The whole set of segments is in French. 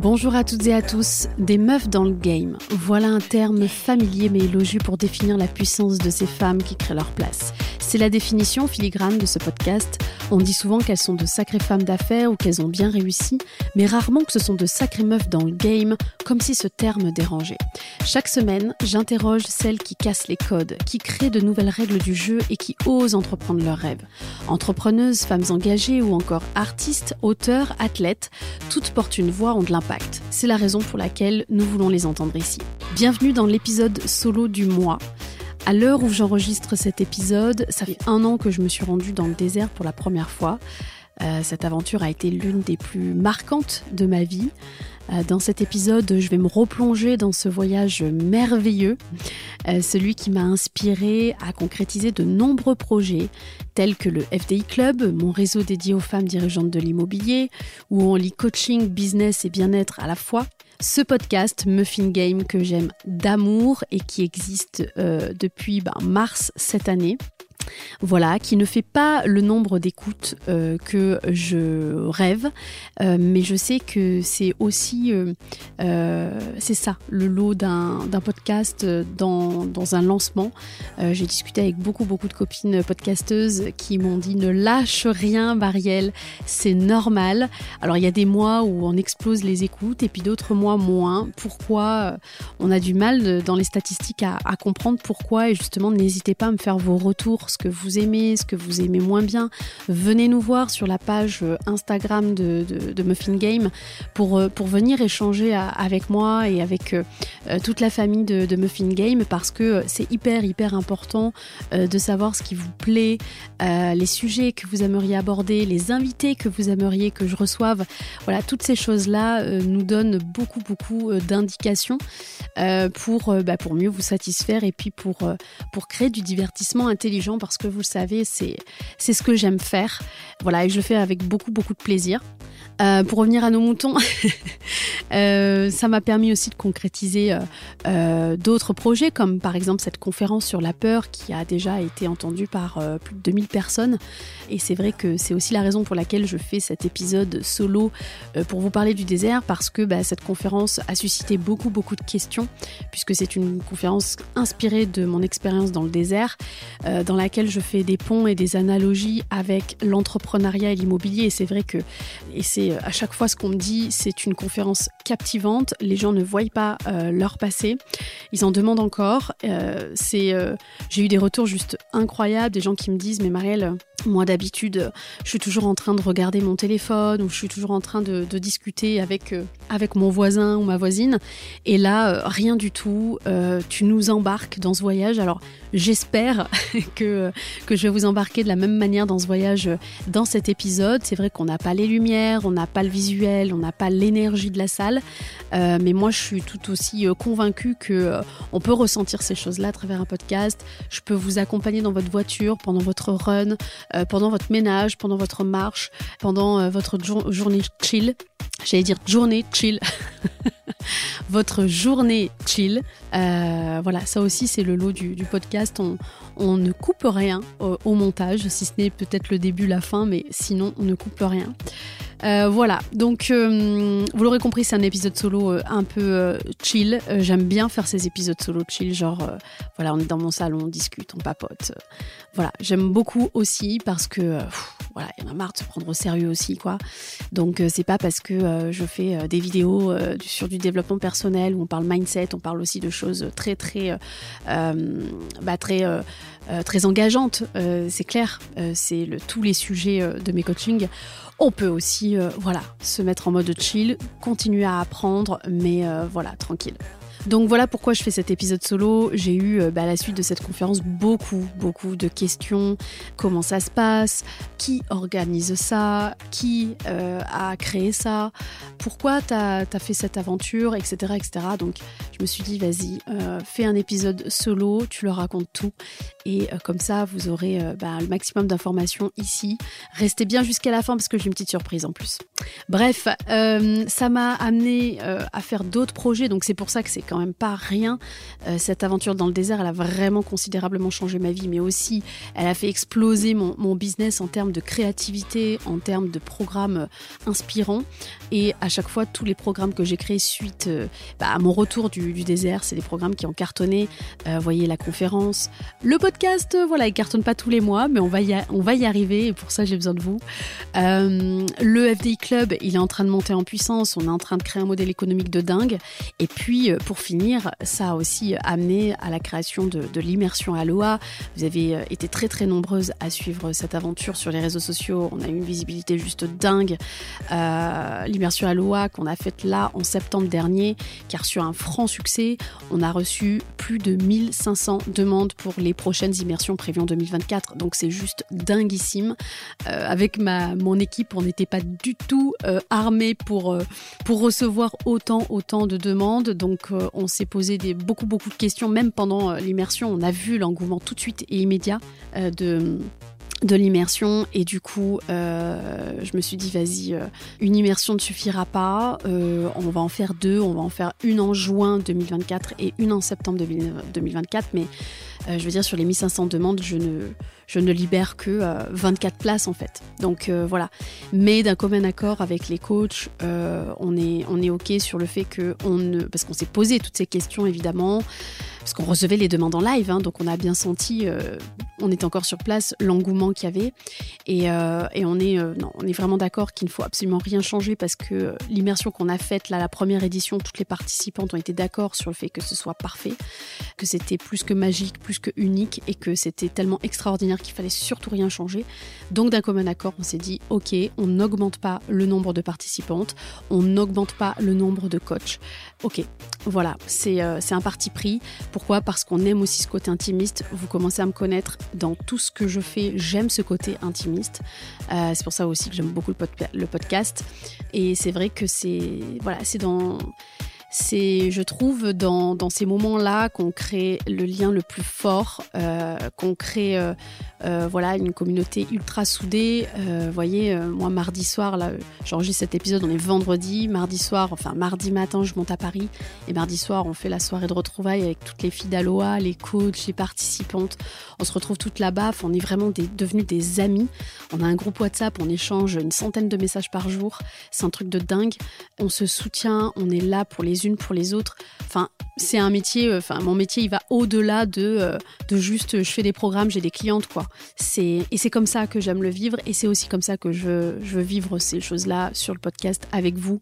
Bonjour à toutes et à tous, des meufs dans le game. Voilà un terme familier mais élogieux pour définir la puissance de ces femmes qui créent leur place. C'est la définition filigrane de ce podcast. On dit souvent qu'elles sont de sacrées femmes d'affaires ou qu'elles ont bien réussi, mais rarement que ce sont de sacrées meufs dans le game, comme si ce terme dérangeait. Chaque semaine, j'interroge celles qui cassent les codes, qui créent de nouvelles règles du jeu et qui osent entreprendre leurs rêves. Entrepreneuses, femmes engagées ou encore artistes, auteurs, athlètes, toutes portent une voix, ont de l'impact. C'est la raison pour laquelle nous voulons les entendre ici. Bienvenue dans l'épisode solo du mois. À l'heure où j'enregistre cet épisode, ça fait un an que je me suis rendue dans le désert pour la première fois. Euh, cette aventure a été l'une des plus marquantes de ma vie. Euh, dans cet épisode, je vais me replonger dans ce voyage merveilleux, euh, celui qui m'a inspiré à concrétiser de nombreux projets tels que le FDI Club, mon réseau dédié aux femmes dirigeantes de l'immobilier, où on lit coaching, business et bien-être à la fois, ce podcast Muffin Game que j'aime d'amour et qui existe euh, depuis ben, mars cette année. Voilà, qui ne fait pas le nombre d'écoutes euh, que je rêve, euh, mais je sais que c'est aussi, euh, c'est ça, le lot d'un podcast dans, dans, un lancement. J'ai discuté avec beaucoup, beaucoup de copines podcasteuses qui m'ont dit ne lâche rien, Marielle, c'est normal. Alors il y a des mois où on explose les écoutes et puis d'autres mois moins. Pourquoi On a du mal dans les statistiques à, à comprendre pourquoi? Et justement n'hésitez pas à me faire vos retours ce que vous aimez, ce que vous aimez moins bien, venez nous voir sur la page euh, Instagram de, Muffin Game pour, euh, pour venir échanger avec moi et avec euh, toute la famille de, Muffin Game parce que c'est hyper hyper important de savoir ce qui vous plaît, les sujets que vous aimeriez aborder, les invités que vous aimeriez que je reçoive. Voilà, toutes ces choses-là nous donnent beaucoup beaucoup d'indications pour, bah, pour mieux vous satisfaire et puis pour, pour créer du divertissement intelligent parce que vous le savez, c'est ce que j'aime faire. Voilà, et je le fais avec beaucoup, beaucoup de plaisir. Euh, pour revenir à nos moutons, euh, ça m'a permis aussi de concrétiser euh, d'autres projets, comme par exemple cette conférence sur la peur qui a déjà été entendue par plus de 2000 personnes. Et c'est vrai que c'est aussi la raison pour laquelle je fais cet épisode solo pour vous parler du désert, parce que bah, cette conférence a suscité beaucoup, beaucoup de questions, puisque c'est une conférence inspirée de mon expérience dans le désert, dans laquelle je fais des ponts et des analogies avec l'entrepreneuriat et l'immobilier. Et c'est vrai que, et c'est euh, à chaque fois ce qu'on me dit, c'est une conférence captivante. Les gens ne voient pas euh, leur passé. Ils en demandent encore. Euh, c'est, j'ai eu des retours juste incroyables, des gens qui me disent, mais Marielle, moi d'habitude, je suis toujours en train de regarder mon téléphone ou je suis toujours en train de, discuter avec, avec mon voisin ou ma voisine. Et là, rien du tout. tu nous embarques dans ce voyage. Alors j'espère que, que je vais vous embarquer de la même manière dans ce voyage, dans cet épisode. C'est vrai qu'on n'a pas les lumières, on n'a pas le visuel, on n'a pas l'énergie de la salle, euh, mais moi je suis tout aussi euh, convaincue que euh, on peut ressentir ces choses-là à travers un podcast. Je peux vous accompagner dans votre voiture, pendant votre run, pendant votre ménage, pendant votre marche, pendant votre journée chill. J'allais dire journée chill. votre journée chill. voilà, ça aussi c'est le lot du, podcast. On, ne coupe rien au montage, si ce n'est peut-être le début, la fin, mais sinon on ne coupe rien. Euh, voilà, donc euh, vous l'aurez compris, c'est un épisode solo euh, un peu chill. J'aime bien faire ces épisodes solo chill, genre voilà, on est dans mon salon, on discute, on papote. Voilà, j'aime beaucoup aussi parce que voilà, il y en a marre de se prendre au sérieux aussi, quoi. Donc c'est pas parce que je fais des vidéos sur du développement personnel où on parle mindset, on parle aussi de choses très très bah, très très engageantes. c'est clair, c'est tous les sujets de mes coachings. On peut aussi, euh, voilà, se mettre en mode chill, continuer à apprendre, mais euh, voilà, tranquille. Donc voilà pourquoi je fais cet épisode solo. J'ai eu euh, bah, à la suite de cette conférence beaucoup, beaucoup de questions. Comment ça se passe? Qui organise ça? Qui euh, a créé ça? Pourquoi tu as, fait cette aventure? Etc. etc. Donc je me suis dit, vas-y, euh, fais un épisode solo, tu leur racontes tout. Et comme ça, vous aurez bah, le maximum d'informations ici. Restez bien jusqu'à la fin parce que j'ai une petite surprise en plus. Bref, euh, ça m'a amené euh, à faire d'autres projets, donc c'est pour ça que c'est quand même pas rien. Euh, cette aventure dans le désert, elle a vraiment considérablement changé ma vie, mais aussi elle a fait exploser mon, business en termes de créativité, en termes de programmes inspirants. Et à chaque fois, tous les programmes que j'ai créés suite bah, à mon retour du, désert, c'est des programmes qui ont cartonné. vous voyez la conférence, le podcast, voilà, il cartonne pas tous les mois, mais on va y, arriver, et pour ça j'ai besoin de vous. le FDI Club, il est en train de monter en puissance, on est en train de créer un modèle économique de dingue. Et puis, euh, pour finir, ça a aussi amené à la création de, l'immersion Aloha. Vous avez euh, été très très nombreuses à suivre cette aventure sur les réseaux sociaux. On a eu une visibilité juste dingue. Euh, l'immersion Aloha qu'on a faite là en septembre dernier, a reçu un franc succès. On a reçu plus de 1500 demandes pour les prochaines immersions prévues en 2024. Donc c'est juste dinguissime. avec ma, mon équipe, on n'était pas du tout euh, armé pour, euh, pour recevoir autant, autant de demandes. Donc euh, on s'est posé des, beaucoup, beaucoup de questions, même pendant l'immersion. On a vu l'engouement tout de suite et immédiat de de l'immersion et du coup je me suis dit vas-y une immersion ne suffira pas on va en faire deux on va en faire une en juin 2024 et une en septembre 2024 mais je veux dire sur les 1500 demandes je ne je ne libère que 24 euh, places en fait. Donc euh, voilà. Mais d'un commun accord avec les coachs, euh, on, est, on est OK sur le fait que on ne. Parce qu'on s'est posé toutes ces questions évidemment parce qu'on recevait les demandes en live, hein, donc on a bien senti, euh, on était encore sur place, l'engouement qu'il y avait. Et, euh, on, est, euh, non, on est vraiment d'accord qu'il ne faut absolument rien changer parce que l'immersion qu'on a faite, là, la première édition, toutes les participantes ont été d'accord sur le fait que ce soit parfait, que c'était plus que magique, plus que unique et que c'était tellement extraordinaire qu'il fallait surtout rien changer. Donc d'un commun accord, on s'est dit, ok, on n'augmente pas le nombre de participantes, on n'augmente pas le nombre de coachs. Ok, voilà, c'est un parti pris. Pourquoi? Parce qu'on aime aussi ce côté intimiste. Vous commencez à me connaître dans tout ce que je fais. J'aime ce côté intimiste. Euh, c'est pour ça aussi que j'aime beaucoup le, podcast. Et c'est vrai que c'est voilà, c'est dans c'est, je trouve, dans, ces moments-là qu'on crée le lien le plus fort, euh, qu'on crée euh, euh, voilà, une communauté ultra soudée. Vous voyez, moi, mardi soir, là, j'enregistre cet épisode, on est vendredi. Mardi soir, enfin, mardi matin, je monte à Paris. Et mardi soir, on fait la soirée de retrouvailles avec toutes les filles d'Aloha, les coachs, les participantes. On se retrouve toutes là-bas. On est vraiment des, devenus des amis. On a un groupe WhatsApp, on échange une centaine de messages par jour. C'est un truc de dingue. On se soutient, on est là pour les unes pour les autres. Enfin, c'est un métier, euh, enfin, mon métier, il va au-delà de, euh, de juste je fais des programmes, j'ai des clientes, quoi. C'est, et c'est comme ça que j'aime le vivre et c'est aussi comme ça que je, je veux vivre ces choses-là sur le podcast avec vous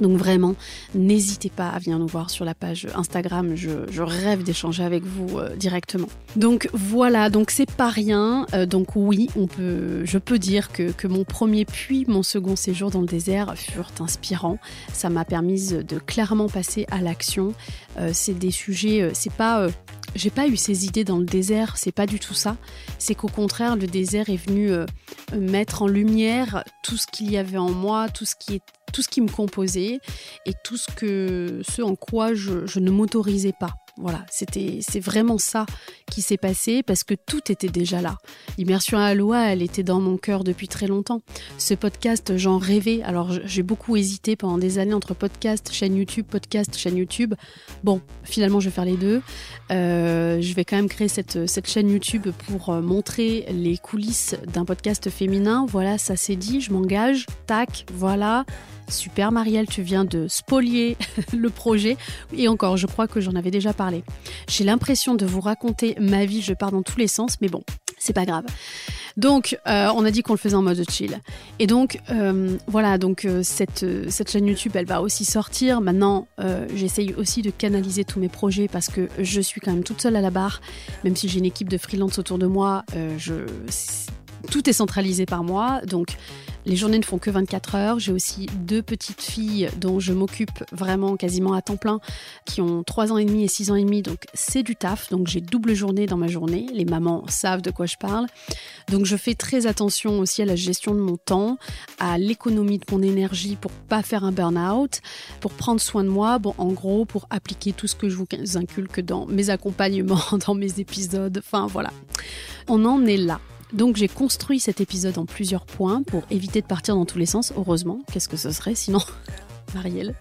donc vraiment, n'hésitez pas à venir nous voir sur la page Instagram. Je, rêve d'échanger avec vous euh, directement. Donc voilà, donc c'est pas rien. Euh, donc oui, on peut, je peux dire que, mon premier puis mon second séjour dans le désert furent inspirants. Ça m'a permis de clairement passer à l'action. Euh, c'est des sujets, c'est pas j'ai pas eu ces idées dans le désert, c'est pas du tout ça. C'est qu'au contraire, le désert est venu mettre en lumière tout ce qu'il y avait en moi, tout ce qui est tout ce qui me composait et tout ce, que, ce en quoi je, ne m'autorisais pas. Voilà, c'était c'est vraiment ça qui s'est passé parce que tout était déjà là. L'immersion à Aloha, elle était dans mon cœur depuis très longtemps. Ce podcast, j'en rêvais. Alors j'ai beaucoup hésité pendant des années entre podcast, chaîne YouTube, podcast, chaîne YouTube. Bon, finalement je vais faire les deux. Euh, je vais quand même créer cette, cette chaîne YouTube pour euh, montrer les coulisses d'un podcast féminin. Voilà, ça c'est dit, je m'engage. Tac, voilà. Super Marielle, tu viens de spolier le projet. Et encore, je crois que j'en avais déjà parlé. J'ai l'impression de vous raconter ma vie, je pars dans tous les sens, mais bon, c'est pas grave. Donc, euh, on a dit qu'on le faisait en mode chill. Et donc, euh, voilà, donc euh, cette, chaîne YouTube, elle va aussi sortir. Maintenant, j'essaye aussi de canaliser tous mes projets parce que je suis quand même toute seule à la barre. Même si j'ai une équipe de freelance autour de moi, tout est centralisé par moi. Donc, les journées ne font que 24 heures. J'ai aussi deux petites filles dont je m'occupe vraiment quasiment à temps plein, qui ont 3 ans et demi et 6 ans et demi. Donc c'est du taf. Donc j'ai double journée dans ma journée. Les mamans savent de quoi je parle. Donc je fais très attention aussi à la gestion de mon temps, à l'économie de mon énergie pour pas faire un burn-out, pour prendre soin de moi. Bon, en gros, pour appliquer tout ce que je vous inculque dans mes accompagnements, dans mes épisodes. Enfin voilà. On en est là. Donc j'ai construit cet épisode en plusieurs points pour éviter de partir dans tous les sens, heureusement. Qu'est-ce que ce serait sinon Marielle.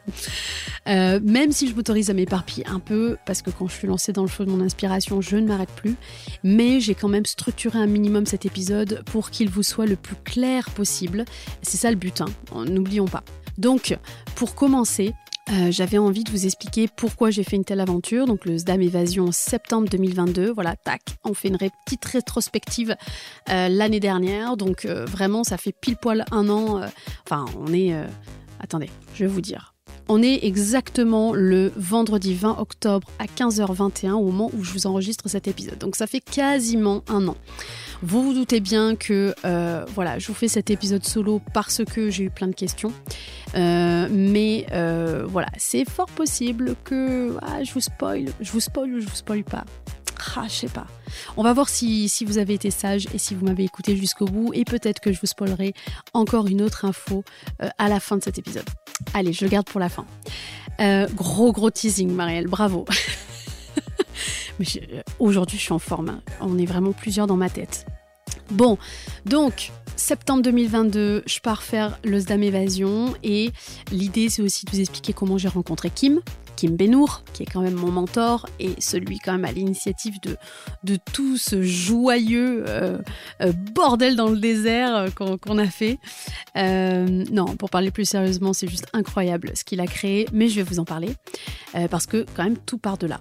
Euh, même si je m'autorise à m'éparpiller un peu, parce que quand je suis lancée dans le feu de mon inspiration, je ne m'arrête plus. Mais j'ai quand même structuré un minimum cet épisode pour qu'il vous soit le plus clair possible. C'est ça le but, hein. n'oublions pas. Donc, pour commencer, euh, j'avais envie de vous expliquer pourquoi j'ai fait une telle aventure. Donc le SDAM Évasion septembre 2022. Voilà, tac, on fait une petite rétrospective euh, l'année dernière. Donc vraiment, ça fait pile poil un an. enfin, on est Attendez, je vais vous dire. On est exactement le vendredi 20 octobre à 15h21 au moment où je vous enregistre cet épisode. Donc ça fait quasiment un an. Vous vous doutez bien que euh, voilà, je vous fais cet épisode solo parce que j'ai eu plein de questions. Euh, mais euh, voilà, c'est fort possible que ah, je vous spoil, je vous spoil ou je vous spoil pas. Ah, je sais pas. On va voir si, vous avez été sage et si vous m'avez écouté jusqu'au bout. Et peut-être que je vous spoilerai encore une autre info euh, à la fin de cet épisode. Allez, je le garde pour la fin. Euh, gros, gros teasing, Marielle. Bravo. Euh, aujourd'hui, je suis en forme. Hein. On est vraiment plusieurs dans ma tête. Bon, donc, septembre 2022, je pars faire le SDAM Évasion et l'idée c'est aussi de vous expliquer comment j'ai rencontré Kim, Kim Benour, qui est quand même mon mentor et celui quand même à l'initiative de, tout ce joyeux euh, euh, bordel dans le désert euh, qu'on a fait. non, pour parler plus sérieusement, c'est juste incroyable ce qu'il a créé, mais je vais vous en parler parce que quand même tout part de là.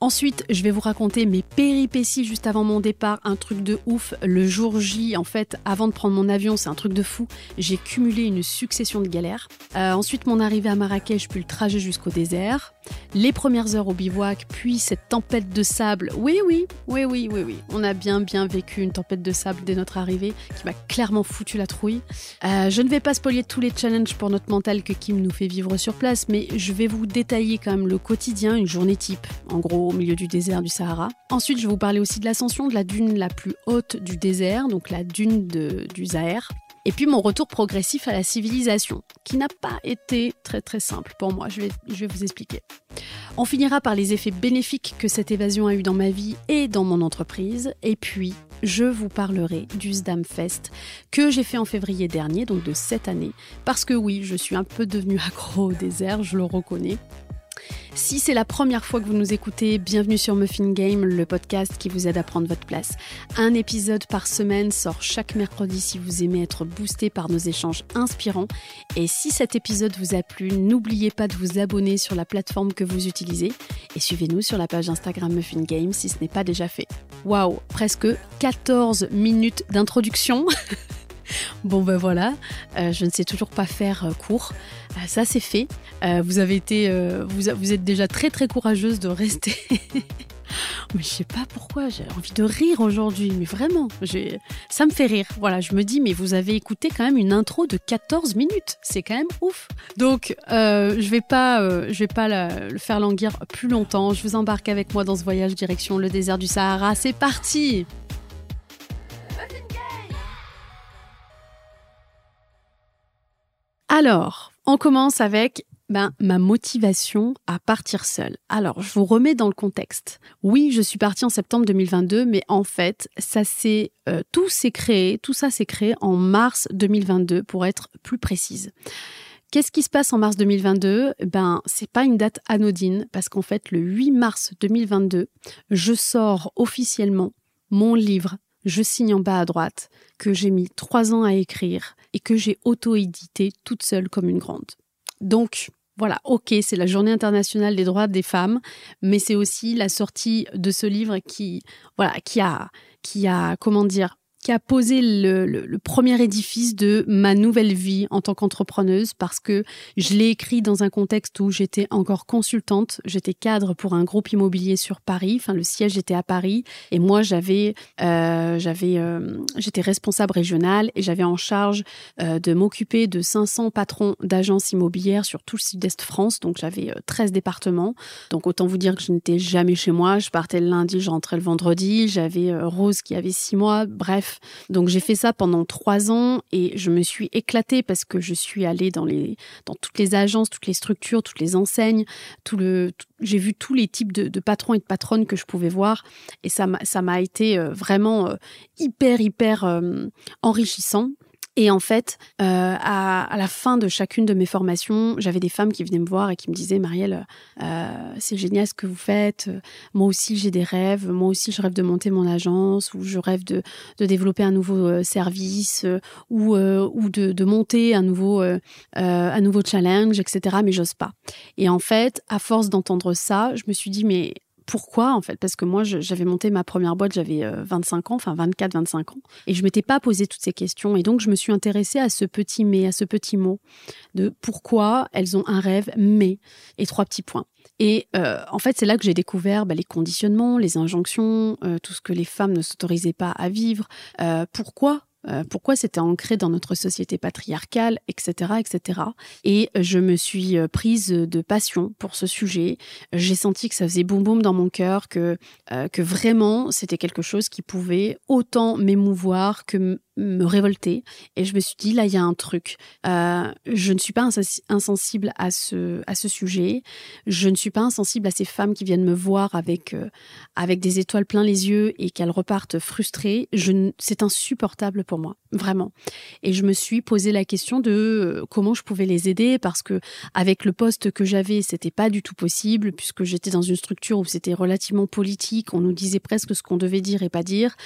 Ensuite, je vais vous raconter mes péripéties juste avant mon départ, un truc de ouf. Le jour J, en fait, avant de prendre mon avion, c'est un truc de fou. J'ai cumulé une succession de galères. Euh, ensuite, mon arrivée à Marrakech, puis le trajet jusqu'au désert. Les premières heures au bivouac, puis cette tempête de sable. Oui, oui, oui, oui, oui, oui. On a bien, bien vécu une tempête de sable dès notre arrivée qui m'a clairement foutu la trouille. Euh, je ne vais pas spoiler tous les challenges pour notre mental que Kim nous fait vivre sur place, mais je vais vous détailler quand même le quotidien, une journée type. En gros, au milieu du désert du Sahara. Ensuite, je vais vous parler aussi de l'ascension de la dune la plus haute du désert, donc la dune du Zahir. Et puis mon retour progressif à la civilisation, qui n'a pas été très très simple pour moi, je vais, je vais vous expliquer. On finira par les effets bénéfiques que cette évasion a eu dans ma vie et dans mon entreprise, et puis je vous parlerai du Sdam Fest que j'ai fait en février dernier, donc de cette année, parce que oui, je suis un peu devenue accro au désert, je le reconnais, si c'est la première fois que vous nous écoutez, bienvenue sur Muffin Game, le podcast qui vous aide à prendre votre place. Un épisode par semaine sort chaque mercredi si vous aimez être boosté par nos échanges inspirants. Et si cet épisode vous a plu, n'oubliez pas de vous abonner sur la plateforme que vous utilisez et suivez-nous sur la page Instagram Muffin Game si ce n'est pas déjà fait. Waouh, presque 14 minutes d'introduction. Bon ben voilà, euh, je ne sais toujours pas faire euh, court. Euh, ça c'est fait. vous avez été, vous, êtes déjà très très courageuse de rester. mais je sais pas pourquoi, j'ai envie de rire aujourd'hui, mais vraiment, ça me fait rire. Voilà, je me dis, mais vous avez écouté quand même une intro de 14 minutes, c'est quand même ouf. Donc, je vais pas, je vais pas le faire languir plus longtemps. Je vous embarque avec moi dans ce voyage direction le désert du Sahara. C'est parti. Alors, on commence avec ben, ma motivation à partir seule. Alors, je vous remets dans le contexte. Oui, je suis partie en septembre 2022, mais en fait, ça s'est euh, tout s'est créé, tout ça s'est créé en mars 2022 pour être plus précise. Qu'est-ce qui se passe en mars 2022 Ben, c'est pas une date anodine parce qu'en fait, le 8 mars 2022, je sors officiellement mon livre Je signe en bas à droite que j'ai mis trois ans à écrire et que j'ai auto-édité toute seule comme une grande. Donc, voilà, ok, c'est la journée internationale des droits des femmes, mais c'est aussi la sortie de ce livre qui, voilà, qui a, qui a, comment dire, qui a posé le, premier édifice de ma nouvelle vie en tant qu'entrepreneuse parce que je l'ai écrit dans un contexte où j'étais encore consultante, j'étais cadre pour un groupe immobilier sur Paris, enfin le siège était à Paris. Et moi j'avais euh, j'avais euh, j'étais responsable régionale et j'avais en charge euh, de m'occuper de 500 patrons d'agences immobilières sur tout le sud-est France, donc j'avais 13 départements. Donc autant vous dire que je n'étais jamais chez moi, je partais le lundi, je rentrais le vendredi, j'avais Rose qui avait 6 mois, bref, Donc j'ai fait ça pendant trois ans et je me suis éclatée parce que je suis allée dans les dans toutes les agences, toutes les structures, toutes les enseignes, tout le j'ai vu tous les types de, patrons et de patronnes que je pouvais voir et ça m'a été euh, vraiment euh, hyper hyper euh, enrichissant et en fait, euh, à, la fin de chacune de mes formations, j'avais des femmes qui venaient me voir et qui me disaient Marielle, euh, c'est génial ce que vous faites. Moi aussi, j'ai des rêves. Moi aussi, je rêve de monter mon agence ou je rêve de, développer un nouveau euh, service ou, de, monter un nouveau challenge, etc. Mais j'ose pas. Et en fait, à force d'entendre ça, je me suis dit mais pourquoi en fait? Parce que moi, j'avais monté ma première boîte, j'avais 25 euh, ans, enfin 24, 25 ans, et je m'étais pas posé toutes ces questions. Et donc, je me suis intéressée à ce petit mais, à ce petit mot de pourquoi elles ont un rêve, mais, et trois petits points. Et euh, en fait, c'est là que j'ai découvert bah, les conditionnements, les injonctions, euh, tout ce que les femmes ne s'autorisaient pas à vivre. pourquoi euh, pourquoi c'était ancré dans notre société patriarcale, etc., etc. Et je me suis euh, prise de passion pour ce sujet. J'ai senti que ça faisait boum boum dans mon cœur, que, euh, que vraiment c'était quelque chose qui pouvait autant m'émouvoir que me révolter et je me suis dit là il y a un truc. Euh, je ne suis pas insensible à ce à ce sujet. Je ne suis pas insensible à ces femmes qui viennent me voir avec euh, avec des étoiles plein les yeux et qu'elles repartent frustrées. C'est insupportable pour moi vraiment. Et je me suis posé la question de euh, comment je pouvais les aider parce que avec le poste que j'avais c'était pas du tout possible puisque j'étais dans une structure où c'était relativement politique. On nous disait presque ce qu'on devait dire et pas dire.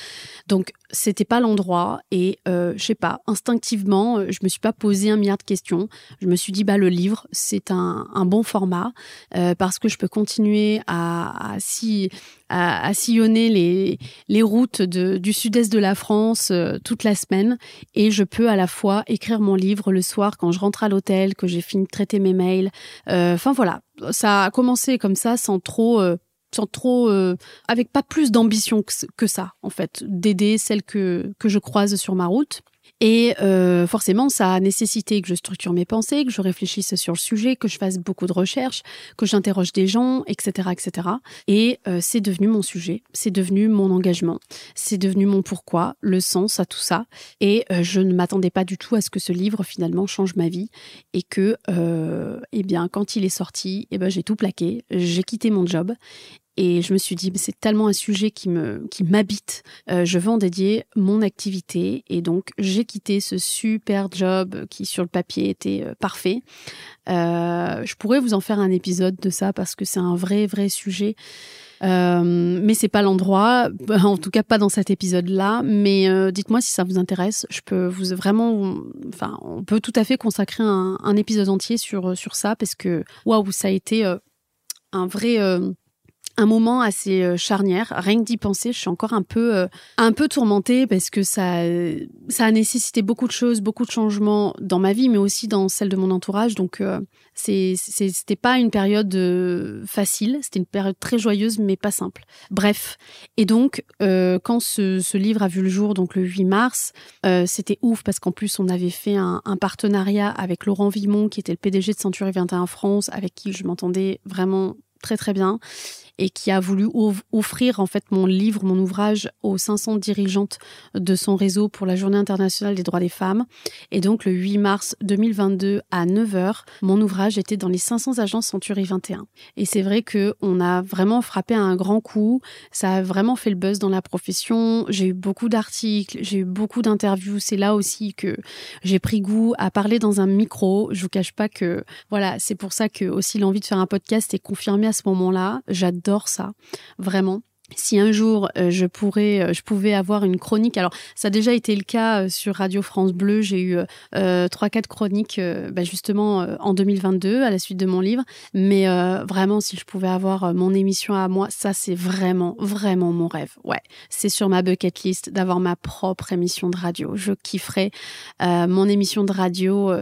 Donc c'était pas l'endroit et euh, je sais pas instinctivement euh, je me suis pas posé un milliard de questions. Je me suis dit bah le livre c'est un, un, bon format euh, parce que je peux continuer à, à, si, à, à sillonner les, les routes du sud-est de la France euh, toute la semaine. Et je peux à la fois écrire mon livre le soir quand je rentre à l'hôtel que j'ai fini de traiter mes mails. Enfin voilà. Ça a commencé comme ça sans trop sans trop, euh, avec pas plus d'ambition que, ça, en fait, d'aider celles que, que je croise sur ma route. Et euh, forcément, ça a nécessité que je structure mes pensées, que je réfléchisse sur le sujet, que je fasse beaucoup de recherches, que j'interroge des gens, etc., etc. Et euh, c'est devenu mon sujet, c'est devenu mon engagement, c'est devenu mon pourquoi, le sens à tout ça. Et je ne m'attendais pas du tout à ce que ce livre finalement change ma vie et que, eh bien, quand il est sorti, eh ben, j'ai tout plaqué, j'ai quitté mon job et je me suis dit, c'est tellement un sujet qui me qui m'habite. Euh, je veux en dédier mon activité. Et donc, j'ai quitté ce super job qui, sur le papier, était euh, parfait. Euh, je pourrais vous en faire un épisode de ça parce que c'est un vrai, vrai sujet. Euh, mais c'est pas l'endroit, en tout cas pas dans cet épisode-là. Mais euh, dites-moi si ça vous intéresse. Je peux vous vraiment, enfin, on peut tout à fait consacrer un, un épisode entier sur sur ça parce que waouh, ça a été un vrai un moment assez euh, charnière. Rien que d'y penser, je suis encore un peu, euh, un peu tourmentée parce que ça, ça a nécessité beaucoup de choses, beaucoup de changements dans ma vie, mais aussi dans celle de mon entourage. Donc, euh, c'était pas une période facile. C'était une période très joyeuse, mais pas simple. Bref. Et donc, quand ce, ce, livre a vu le jour, donc le 8 mars, c'était ouf parce qu'en plus, on avait fait un, un, partenariat avec Laurent Vimon, qui était le PDG de Century 21 France, avec qui je m'entendais vraiment très très bien et qui a voulu offrir en fait mon livre, mon ouvrage aux 500 dirigeantes de son réseau pour la Journée internationale des droits des femmes. Et donc le 8 mars 2022 à 9h, mon ouvrage était dans les 500 agences Century 21. Et c'est vrai que on a vraiment frappé un grand coup, ça a vraiment fait le buzz dans la profession, j'ai eu beaucoup d'articles, j'ai eu beaucoup d'interviews, c'est là aussi que j'ai pris goût à parler dans un micro. Je vous cache pas que voilà, c'est pour ça que aussi l'envie de faire un podcast est confirmée à ce moment-là. J'adore ça, vraiment si un jour euh, euh, je pouvais avoir une chronique. Alors, ça a déjà été le cas euh, sur Radio France Bleu. J'ai eu trois, quatre chroniques, bah, justement en 2022 à la suite de mon livre. Mais vraiment, si je pouvais avoir mon émission à moi, ça c'est vraiment, vraiment mon rêve. Ouais, c'est sur ma bucket list d'avoir ma propre émission de radio. Je kifferais mon émission de radio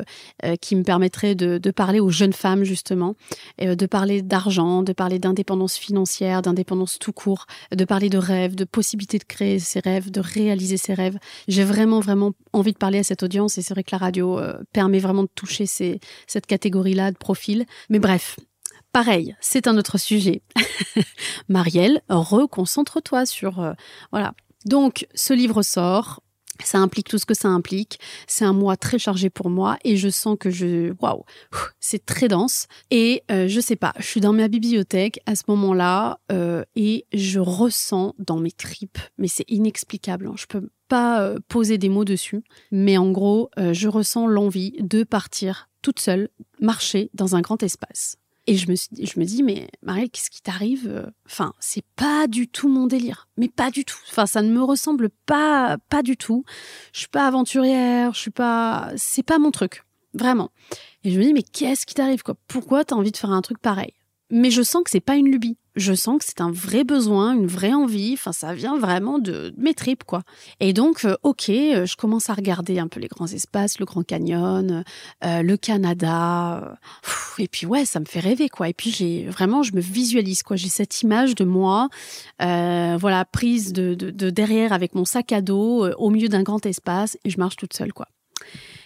qui me permettrait de, parler aux jeunes femmes justement, de parler d'argent, de parler d'indépendance financière, d'indépendance tout court de parler de rêves, de possibilités de créer ses rêves, de réaliser ses rêves. J'ai vraiment, vraiment envie de parler à cette audience et c'est vrai que la radio euh, permet vraiment de toucher cette catégorie-là de profil. Mais bref, Pareil, c'est un autre sujet. Marielle, reconcentre-toi sur... Euh, voilà. Donc, ce livre sort. Ça implique tout ce que ça implique. C'est un mois très chargé pour moi et je sens que je, waouh, c'est très dense. Et euh, je sais pas, je suis dans ma bibliothèque à ce moment-là euh, et je ressens dans mes tripes, mais c'est inexplicable. Hein. Je peux pas euh, poser des mots dessus, mais en gros, je ressens l'envie de partir toute seule, marcher dans un grand espace. Et je me, je me dis, mais Marielle, qu'est-ce qui t'arrive Enfin, c'est pas du tout mon délire. Mais pas du tout. Enfin, ça ne me ressemble pas, pas du tout. Je suis pas aventurière, je suis pas. C'est pas mon truc. Vraiment. Et je me dis, mais qu'est-ce qui t'arrive, quoi? Pourquoi t'as envie de faire un truc pareil? Mais je sens que c'est pas une lubie je sens que c'est un vrai besoin, une vraie envie. Enfin, ça vient vraiment de, mes tripes, quoi. Et donc, euh, ok, euh, je commence à regarder un peu les grands espaces, le Grand Canyon, euh, le Canada. et puis, ouais, ça me fait rêver, quoi. Et puis, j'ai vraiment, je me visualise, quoi. J'ai cette image de moi, voilà, prise de, de, derrière avec mon sac à dos au milieu d'un grand espace et je marche toute seule, quoi.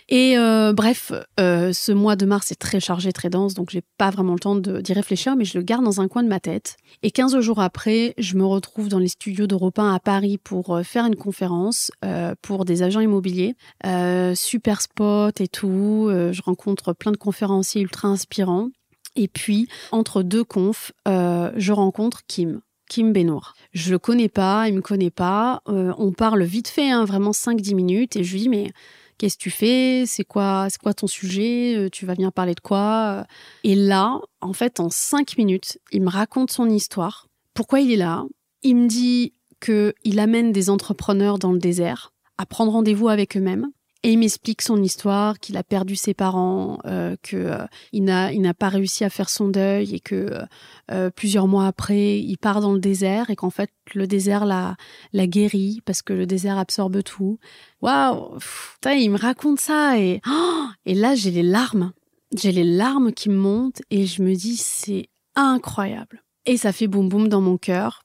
Et euh, bref, euh, ce mois de mars est très chargé, très dense, donc j'ai pas vraiment le temps d'y réfléchir, mais je le garde dans un coin de ma tête. Et 15 jours après, je me retrouve dans les studios de 1 à Paris pour euh, faire une conférence pour des agents immobiliers. super spot et tout. je rencontre plein de conférenciers ultra inspirants. Et puis, entre deux confs, je rencontre Kim. Kim Benour. Je le connais pas, il me connaît pas. on parle vite fait, hein, vraiment 5-10 minutes, et je lui dis, mais Qu'est-ce que tu fais? C'est quoi, c'est quoi ton sujet? Euh, Tu vas venir parler de quoi? Et là, en fait, en cinq minutes, il me raconte son histoire. Pourquoi il est là? Il me dit qu'il amène des entrepreneurs dans le désert à prendre rendez-vous avec eux-mêmes. Et il m'explique son histoire, qu'il a perdu ses parents, euh, qu'il euh, n'a il n'a pas réussi à faire son deuil et que euh, plusieurs mois après, il part dans le désert et qu'en fait le désert l'a l'a guéri parce que le désert absorbe tout. Waouh, il me raconte ça et oh, et là j'ai les larmes, j'ai les larmes qui me montent et je me dis c'est incroyable. Et ça fait boum boum dans mon cœur.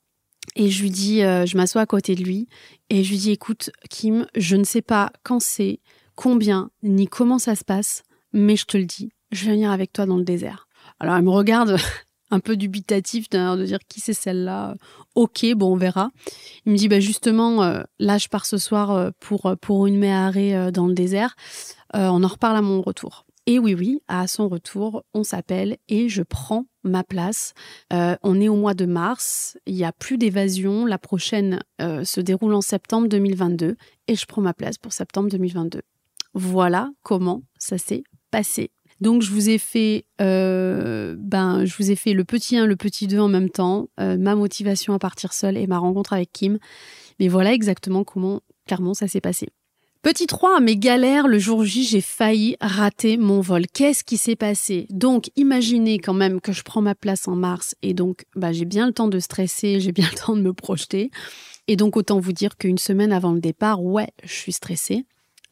Et je lui dis, euh, je m'assois à côté de lui et je lui dis, écoute, Kim, je ne sais pas quand c'est, combien, ni comment ça se passe, mais je te le dis, je vais venir avec toi dans le désert. Alors elle me regarde un peu dubitatif de dire qui c'est celle-là? Ok, bon, on verra. Il me dit, bah justement, euh, là, je pars ce soir euh, pour, pour une méharée dans le désert. on en reparle à mon retour. Et oui, oui, à son retour, on s'appelle et je prends ma place. Euh, on est au mois de mars, il n'y a plus d'évasion. La prochaine euh, se déroule en septembre 2022 et je prends ma place pour septembre 2022. Voilà comment ça s'est passé. Donc je fait, euh, ben je vous ai fait le petit 1, le petit 2 en même temps, ma motivation à partir seule et ma rencontre avec Kim. Mais voilà exactement comment clairement ça s'est passé. Petit 3, mes galères, le jour J, j'ai failli rater mon vol. Qu'est-ce qui s'est passé? Donc, imaginez quand même que je prends ma place en mars et donc bah, j'ai bien le temps de stresser, j'ai bien le temps de me projeter. Et donc, autant vous dire qu'une semaine avant le départ, ouais, je suis stressée.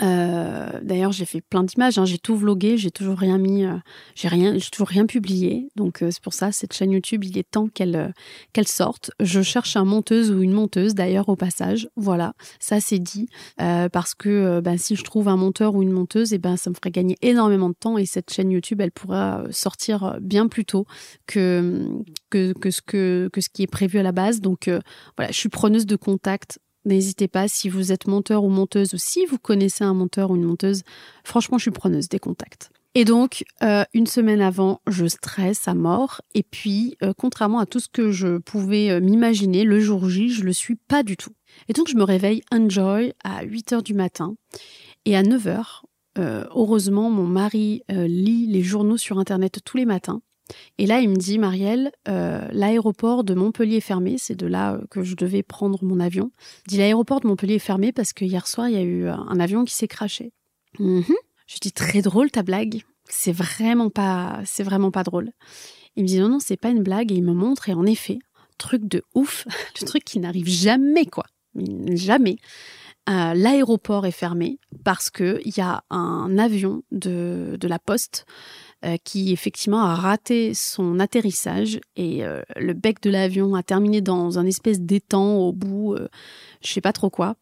Euh, d'ailleurs, j'ai fait plein d'images, hein. j'ai tout vlogué, j'ai toujours rien mis, euh, j'ai rien, toujours rien publié. Donc euh, c'est pour ça cette chaîne YouTube, il est temps qu'elle qu'elle sorte. Je cherche un monteuse ou une monteuse d'ailleurs au passage. Voilà, ça c'est dit parce que ben, si je trouve un monteur ou une monteuse, et eh ben ça me ferait gagner énormément de temps et cette chaîne YouTube, elle pourra sortir bien plus tôt que que, que ce que que ce qui est prévu à la base. Donc voilà, je suis preneuse de contact N'hésitez pas, si vous êtes monteur ou monteuse, ou si vous connaissez un monteur ou une monteuse, franchement, je suis preneuse des contacts. Et donc, euh, une semaine avant, je stresse à mort. Et puis, euh, contrairement à tout ce que je pouvais euh, m'imaginer, le jour J, je le suis pas du tout. Et donc, je me réveille enjoy à 8 h du matin. Et à 9 h, heureusement, mon mari lit les journaux sur Internet tous les matins. Et là, il me dit, Marielle, euh, l'aéroport de Montpellier est fermé. C'est de là euh, que je devais prendre mon avion. Il dit, l'aéroport de Montpellier est fermé parce que hier soir, il y a eu euh, un avion qui s'est craché. Mhm. Je dis, très drôle ta blague. C'est vraiment pas, c'est vraiment pas drôle. Il me dit, non, non, c'est pas une blague. Et il me montre, et en effet, truc de ouf, le truc qui n'arrive jamais, quoi. Jamais. l'aéroport est fermé parce qu'il y a un avion de, de la poste qui effectivement a raté son atterrissage et euh, le bec de l'avion a terminé dans un espèce d'étang au bout, euh, je sais pas trop quoi,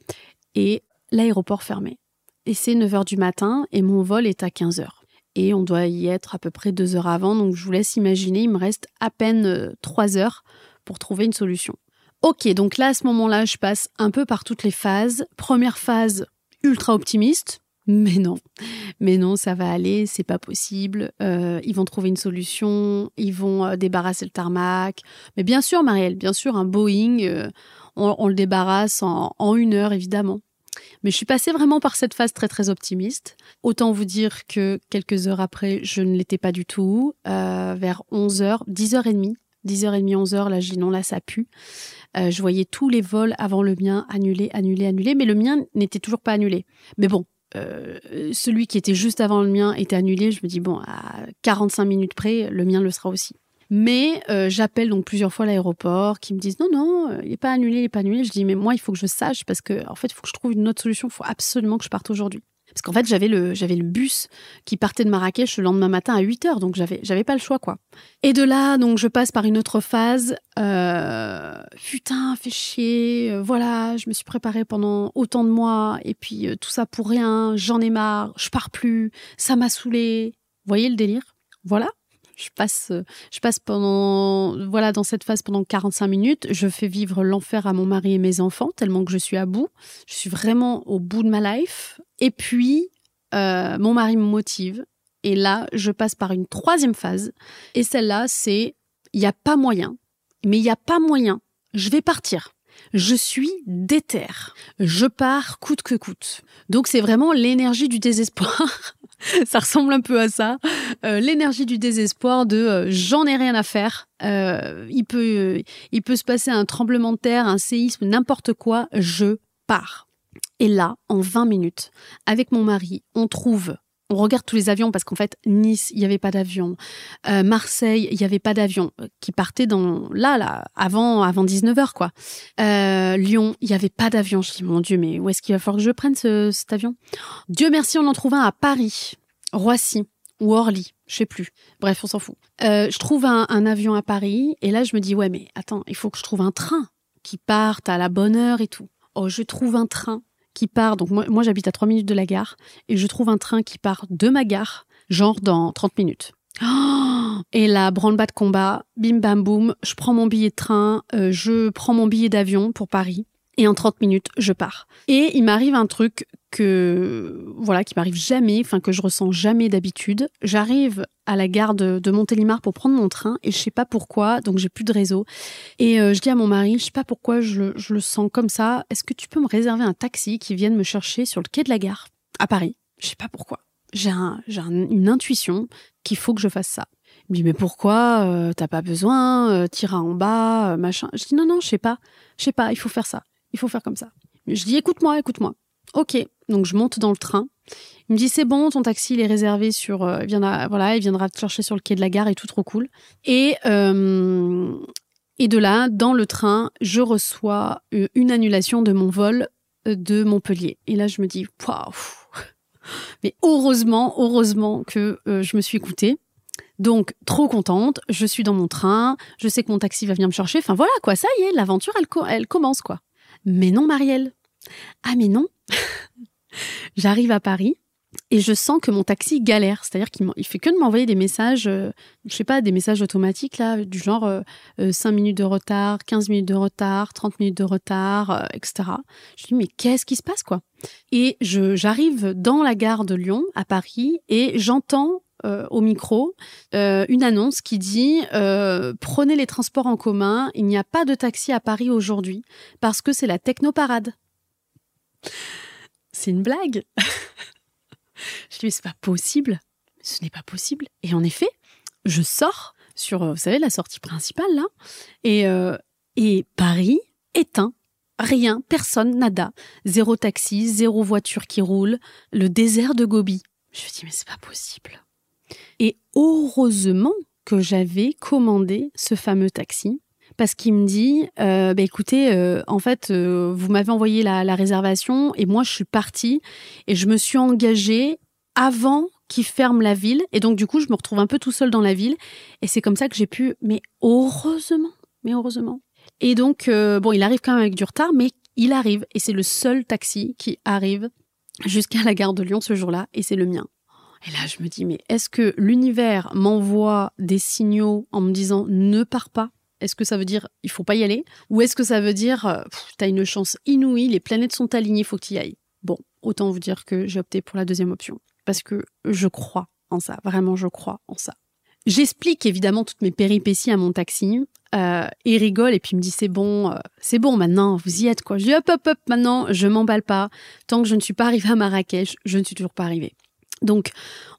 et l'aéroport fermé. Et c'est 9h du matin et mon vol est à 15h. Et on doit y être à peu près deux heures avant, donc je vous laisse imaginer, il me reste à peine trois heures pour trouver une solution. Ok, donc là, à ce moment-là, je passe un peu par toutes les phases. Première phase, ultra optimiste. Mais non, mais non, ça va aller, c'est pas possible. Euh, ils vont trouver une solution, ils vont euh, débarrasser le tarmac. Mais bien sûr, Marielle, bien sûr, un Boeing, euh, on, le débarrasse en, en, une heure, évidemment. Mais je suis passée vraiment par cette phase très très optimiste. Autant vous dire que quelques heures après, je ne l'étais pas du tout. vers 11h, 10h30, 10h30, 11h, là, dis non, là, ça pue. je voyais tous les vols avant le mien annulés, annulés, annulés, mais le mien n'était toujours pas annulé. Mais bon, euh, celui qui était juste avant le mien était annulé. Je me dis, bon, à 45 minutes près, le mien le sera aussi. Mais euh, j'appelle donc plusieurs fois l'aéroport qui me disent non, non, euh, il n'est pas annulé, il n'est pas annulé. Je dis, mais moi, il faut que je sache parce que, en fait, il faut que je trouve une autre solution. Il faut absolument que je parte aujourd'hui. Parce qu'en fait, j'avais le, bus qui partait de Marrakech le lendemain matin à 8 heures, donc j'avais, pas le choix, quoi. Et de là, donc, je passe par une autre phase. Euh, putain, fait chier. Euh, voilà, je me suis préparée pendant autant de mois, et puis euh, tout ça pour rien. J'en ai marre. Je pars plus. Ça m'a saoulé. Vous voyez le délire? Voilà je passe, je passe pendant, voilà, dans cette phase pendant 45 minutes. Je fais vivre l'enfer à mon mari et mes enfants tellement que je suis à bout. Je suis vraiment au bout de ma life. Et puis, euh, mon mari me motive. Et là, je passe par une troisième phase. Et celle-là, c'est, il n'y a pas moyen. Mais il n'y a pas moyen. Je vais partir. Je suis déterre. Je pars coûte que coûte. Donc c'est vraiment l'énergie du désespoir ça ressemble un peu à ça. Euh, l'énergie du désespoir de euh, j'en ai rien à faire. Il peut, il peut se passer un tremblement de terre, un séisme, n'importe quoi. Je pars. Et là, en 20 minutes, avec mon mari, on trouve on regarde tous les avions parce qu'en fait, Nice, il n'y avait pas d'avion. Euh, Marseille, il n'y avait pas d'avion euh, qui partait dans là, là, avant, avant 19h, quoi. Euh, Lyon, il n'y avait pas d'avion. Je dis, mon Dieu, mais où est-ce qu'il va falloir que je prenne cet avion? Dieu merci, on en trouve un à Paris, Roissy ou Orly, je sais plus. Bref, on s'en fout. je trouve un, un avion à Paris et là, je me dis, ouais, mais attends, il faut que je trouve un train qui parte à la bonne heure et tout. Oh, je trouve un train qui part, donc moi, j'habite à 3 minutes de la gare, et je trouve un train qui part de ma gare, genre dans 30 minutes. et là, branle-bas de combat, bim bam boum, je prends mon billet de train, euh, je prends mon billet d'avion pour Paris et en 30 minutes, je pars. Et il m'arrive un truc que, voilà, qui m'arrive jamais, enfin, que je ressens jamais d'habitude. J'arrive à la gare de, Montélimar pour prendre mon train et je sais pas pourquoi, donc j'ai plus de réseau. Et euh, je dis à mon mari, je sais pas pourquoi je, je le sens comme ça. Est-ce que tu peux me réserver un taxi qui vienne me chercher sur le quai de la gare à Paris? Je sais pas pourquoi. J'ai un, une intuition qu'il faut que je fasse ça. Il me dit mais pourquoi? Euh, T'as pas besoin, euh, t'iras en bas, euh, machin. Je dis non non, je sais pas, je sais pas, il faut faire ça il faut faire comme ça. Je dis écoute-moi, écoute-moi. Ok, donc je monte dans le train. Il me dit c'est bon, ton taxi il est réservé sur, euh, il viendra, voilà, il viendra te chercher sur le quai de la gare et tout trop cool. Et euh, et de là, dans le train, je reçois euh, une annulation de mon vol de Montpellier. Et là, je me dis waouh. Mais heureusement, heureusement que je me suis écoutée. Donc, trop contente, je suis dans mon train, je sais que mon taxi va venir me chercher. Enfin voilà, quoi, ça y est, l'aventure, elle, elle commence, quoi. Mais non, Marielle. Ah, mais non. J'arrive à Paris et je sens que mon taxi galère. C'est-à-dire qu'il il fait que de m'envoyer des messages, euh, je sais pas, des messages automatiques, là, du genre 5 euh, euh, minutes de retard, 15 minutes de retard, 30 minutes de retard, etc. Je dis, mais qu'est-ce qui se passe, quoi? Et j'arrive dans la gare de Lyon, à Paris, et j'entends euh, au micro euh, une annonce qui dit euh, prenez les transports en commun, il n'y a pas de taxi à Paris aujourd'hui parce que c'est la technoparade. C'est une blague. je dis c'est pas possible. Ce n'est pas possible. Et en effet, je sors sur, vous savez, la sortie principale là, et, et Paris éteint. Rien, personne, nada. Zéro taxi, zéro voiture qui roule, le désert de Gobi. Je me dis, mais c'est pas possible. Et heureusement que j'avais commandé ce fameux taxi parce qu'il me dit euh, bah, écoutez euh, en fait euh, vous m'avez envoyé la, la, réservation et moi je suis partie et je me suis engagée avant qu'il ferme la ville. Et donc du coup je me retrouve un peu tout seul dans la ville. Et c'est comme ça que j'ai pu mais heureusement mais heureusement. Et donc bon il arrive quand même avec du retard mais il arrive. Et c'est le seul taxi qui arrive jusqu'à la gare de Lyon ce jour-là et c'est le mien et là, je me dis, mais est-ce que l'univers m'envoie des signaux en me disant ne pars pas? Est-ce que ça veut dire il faut pas y aller? Ou est-ce que ça veut dire tu as une chance inouïe, les planètes sont alignées, faut que tu y ailles? Bon, autant vous dire que j'ai opté pour la deuxième option. Parce que je crois en ça, vraiment je crois en ça. J'explique évidemment toutes mes péripéties à mon taxi. Euh, il rigole et puis me dit c'est bon, euh, c'est bon maintenant, vous y êtes quoi. Je dis hop hop hop maintenant, je m'emballe pas. Tant que je ne suis pas arrivée à Marrakech, je ne suis toujours pas arrivée. Donc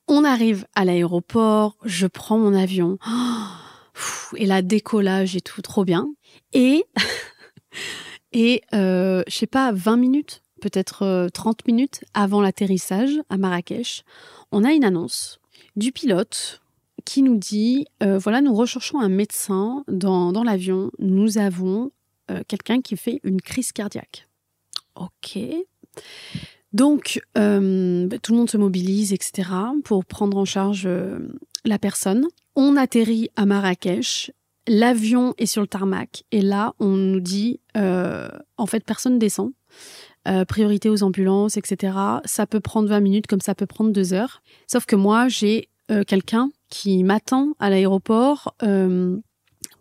on arrive à l'aéroport, je prends mon avion. et la décollage et tout, trop bien. Et, et euh, je sais pas, 20 minutes, peut-être 30 euh, minutes avant l'atterrissage à Marrakech, on a une annonce du pilote qui nous dit euh, voilà, nous recherchons un médecin dans, l'avion. Nous avons quelqu'un qui fait une crise cardiaque. Ok. Donc, euh, tout le monde se mobilise, etc., pour prendre en charge la personne. On atterrit à Marrakech. L'avion est sur le tarmac. Et là, on nous dit en fait, personne descend. priorité aux ambulances, etc. Ça peut prendre 20 minutes comme ça peut prendre 2 heures. Sauf que moi, j'ai quelqu'un qui m'attend à l'aéroport euh,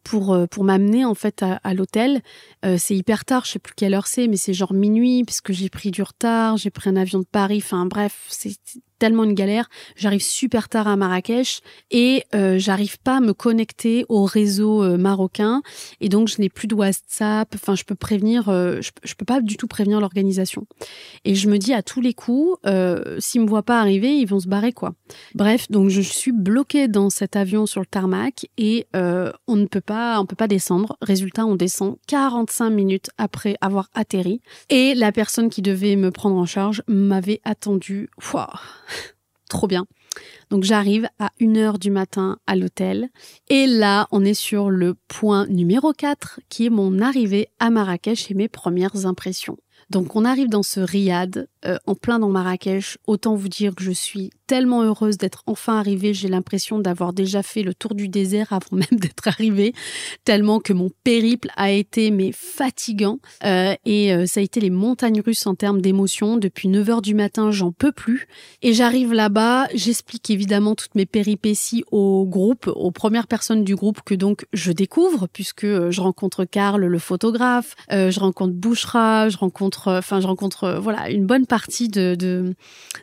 pour, euh, pour m'amener en fait à, l'hôtel. Euh, c'est hyper tard, je sais plus quelle heure c'est, mais c'est genre minuit puisque j'ai pris du retard, j'ai pris un avion de Paris. Enfin bref, c'est tellement une galère. J'arrive super tard à Marrakech et euh, j'arrive pas à me connecter au réseau euh, marocain et donc je n'ai plus de WhatsApp. Enfin, je peux prévenir, euh, je, peux pas du tout prévenir l'organisation. Et je me dis à tous les coups, s'ils me voient pas arriver, ils vont se barrer quoi. Bref, donc je suis bloquée dans cet avion sur le tarmac et on ne peut pas, on peut pas descendre. Résultat, on descend 45 minutes après avoir atterri et la personne qui devait me prendre en charge m'avait attendu. Trop bien. Donc j'arrive à 1h du matin à l'hôtel et là on est sur le point numéro 4 qui est mon arrivée à Marrakech et mes premières impressions. Donc on arrive dans ce riad euh, en plein dans Marrakech. Autant vous dire que je suis tellement heureuse d'être enfin arrivée. J'ai l'impression d'avoir déjà fait le tour du désert avant même d'être arrivée, tellement que mon périple a été mais fatigant. Euh, et euh, ça a été les montagnes russes en termes d'émotions. Depuis 9 heures du matin, j'en peux plus. Et j'arrive là-bas, j'explique évidemment toutes mes péripéties au groupe, aux premières personnes du groupe que donc je découvre, puisque je rencontre Karl, le photographe, je rencontre Bouchra, je rencontre, enfin je rencontre voilà une bonne partie de,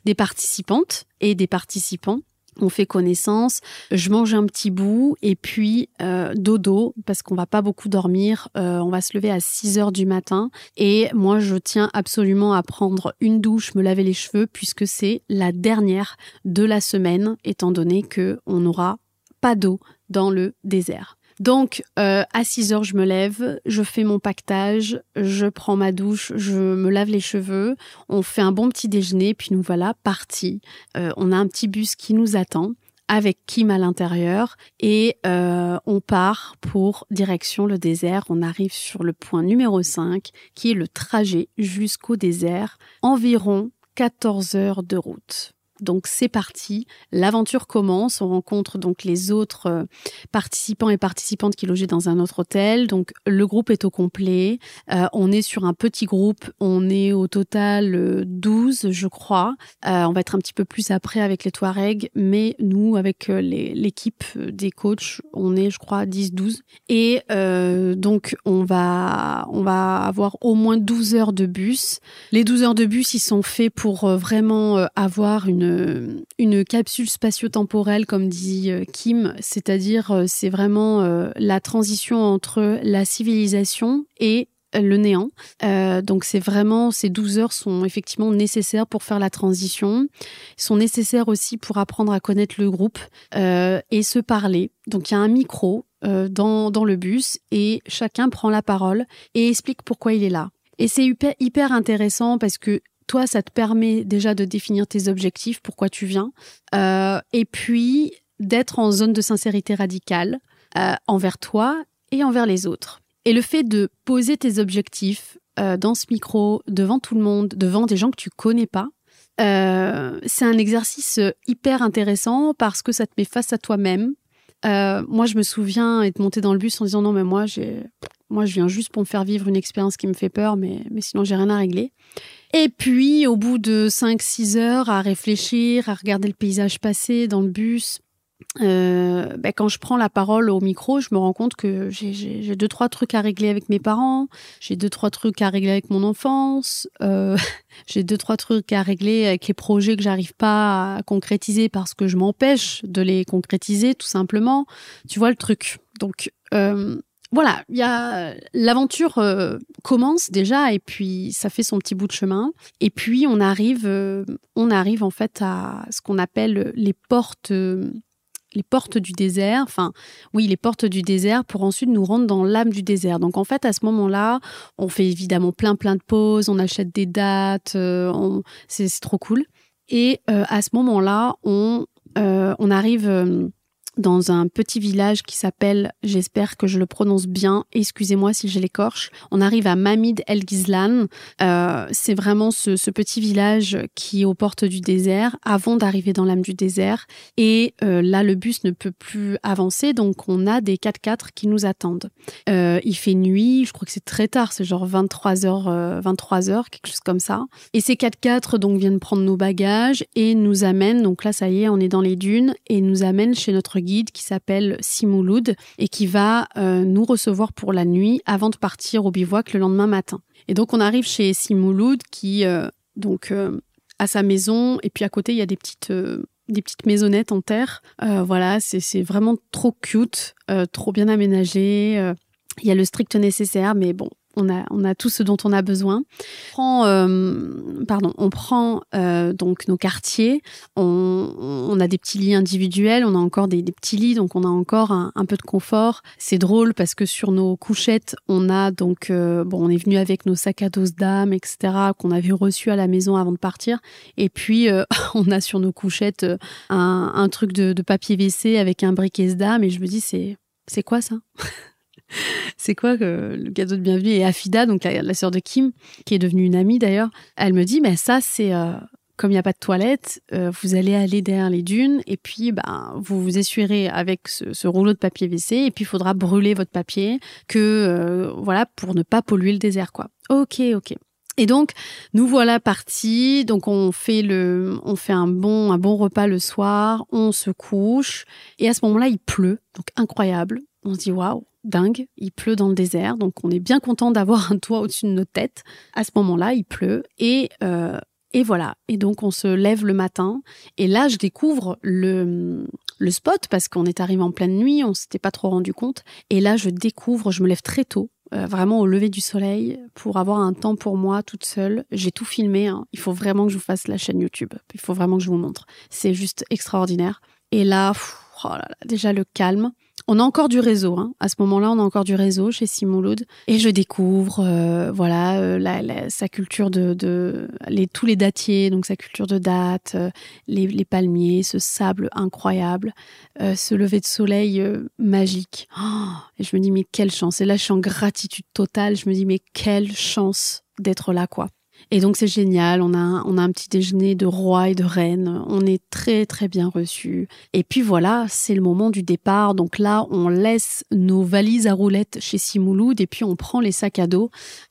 des participantes et des participants. On fait connaissance, je mange un petit bout et puis euh, dodo parce qu'on va pas beaucoup dormir. Euh, on va se lever à 6 heures du matin et moi je tiens absolument à prendre une douche, me laver les cheveux puisque c'est la dernière de la semaine étant donné que on n'aura pas d'eau dans le désert. Donc, euh, à 6 heures, je me lève, je fais mon pactage, je prends ma douche, je me lave les cheveux, on fait un bon petit déjeuner, puis nous voilà partis. Euh, on a un petit bus qui nous attend avec Kim à l'intérieur et euh, on part pour direction le désert. On arrive sur le point numéro 5 qui est le trajet jusqu'au désert, environ 14 heures de route. Donc c'est parti, l'aventure commence, on rencontre donc les autres euh, participants et participantes qui logeaient dans un autre hôtel. Donc le groupe est au complet, euh, on est sur un petit groupe, on est au total 12 euh, je crois. on va être un petit peu plus après avec les Touaregs, mais nous avec l'équipe des coachs, on est je crois 10-12. Et donc on va, on va avoir au moins 12 heures de bus. Les 12 heures de bus, ils sont faits pour vraiment avoir une une, capsule spatio-temporelle, comme dit euh, Kim, c'est-à-dire euh, c'est vraiment euh, la transition entre la civilisation et le néant. donc c'est vraiment, ces 12 heures sont effectivement nécessaires pour faire la transition, sont nécessaires aussi pour apprendre à connaître le groupe et se parler. Donc il y a un micro dans, dans le bus et chacun prend la parole et explique pourquoi il est là. Et c'est hyper intéressant parce que toi, ça te permet déjà de définir tes objectifs, pourquoi tu viens, euh, et puis d'être en zone de sincérité radicale euh, envers toi et envers les autres. Et le fait de poser tes objectifs euh, dans ce micro, devant tout le monde, devant des gens que tu connais pas, c'est un exercice hyper intéressant parce que ça te met face à toi-même. moi, je me souviens être montée dans le bus en disant non, mais moi, moi, je viens juste pour me faire vivre une expérience qui me fait peur, mais, mais sinon, j'ai rien à régler. Et puis, au bout de 5-6 heures à réfléchir, à regarder le paysage passer dans le bus, euh, ben, quand je prends la parole au micro, je me rends compte que j'ai deux, trois trucs à régler avec mes parents, j'ai deux, trois trucs à régler avec mon enfance, euh, j'ai deux, trois trucs à régler avec les projets que j'arrive pas à concrétiser parce que je m'empêche de les concrétiser, tout simplement. Tu vois le truc. Donc, euh, voilà, il y a l'aventure euh, commence déjà et puis ça fait son petit bout de chemin et puis on arrive euh, on arrive en fait à ce qu'on appelle les portes euh, les portes du désert, enfin oui, les portes du désert pour ensuite nous rendre dans l'âme du désert. Donc en fait, à ce moment-là, on fait évidemment plein plein de pauses, on achète des dates, c'est trop cool. Et à ce moment-là, on arrive dans un petit village qui s'appelle, j'espère que je le prononce bien, excusez-moi si je l'écorche, on arrive à Mamid El Gizlan. Euh, c'est vraiment ce, petit village qui est aux portes du désert, avant d'arriver dans l'âme du désert. Et euh, là, le bus ne peut plus avancer, donc on a des 4x4 qui nous attendent. Euh, il fait nuit, je crois que c'est très tard, c'est genre 23h, 23h, quelque chose comme ça. Et ces 4x4 donc viennent prendre nos bagages et nous amènent, donc là ça y est, on est dans les dunes, et nous amènent chez notre guide qui s'appelle Simouloud et qui va euh, nous recevoir pour la nuit avant de partir au bivouac le lendemain matin. Et donc on arrive chez Simouloud qui euh, donc euh, a sa maison et puis à côté il y a des petites des petites maisonnettes en terre. voilà, c'est vraiment trop cute, trop bien aménagé. Il y a le strict nécessaire, mais bon, on a, tout ce dont on a besoin. On prend, euh, euh, donc nos quartiers. On, a des petits lits individuels. On a encore des, petits lits, donc on a encore un, peu de confort. C'est drôle parce que sur nos couchettes, on a donc euh, bon, on est venu avec nos sacs à dos d'âme, etc. qu'on avait reçus à la maison avant de partir. Et puis on a sur nos couchettes un, truc de, de papier WC avec un briquet d'âme. Et je me dis c'est c'est quoi ça? c'est quoi que le cadeau de bienvenue Et Afida, donc la, sœur de Kim, qui est devenue une amie d'ailleurs, elle me dit, mais ça c'est euh, comme il n'y a pas de toilette, euh, vous allez aller derrière les dunes et puis ben, vous vous essuierez avec ce, rouleau de papier WC et puis il faudra brûler votre papier que euh, voilà pour ne pas polluer le désert quoi. Ok ok. Et donc nous voilà partis. Donc on fait le, on fait un bon un bon repas le soir, on se couche et à ce moment-là il pleut donc incroyable. On se dit waouh dingue, il pleut dans le désert, donc on est bien content d'avoir un toit au-dessus de notre tête. À ce moment-là, il pleut et euh, et voilà. Et donc on se lève le matin et là je découvre le le spot parce qu'on est arrivé en pleine nuit, on s'était pas trop rendu compte. Et là je découvre, je me lève très tôt, euh, vraiment au lever du soleil pour avoir un temps pour moi toute seule. J'ai tout filmé. Hein. Il faut vraiment que je vous fasse la chaîne YouTube. Il faut vraiment que je vous montre. C'est juste extraordinaire. Et là, oh là, là déjà le calme. On a encore du réseau. Hein. À ce moment-là, on a encore du réseau chez Simon Et je découvre, euh, voilà, euh, sa culture de, tous les datiers, donc sa culture de date, euh, les, palmiers, ce sable incroyable, ce lever de soleil magique. Oh, et je me dis, mais quelle chance. Et là, je suis en gratitude totale. Je me dis, mais quelle chance d'être là, quoi. Et donc c'est génial, on a, on a un petit déjeuner de roi et de reine, on est très très bien reçus. Et puis voilà, c'est le moment du départ. Donc là, on laisse nos valises à roulettes chez Simouloud et puis on prend les sacs à dos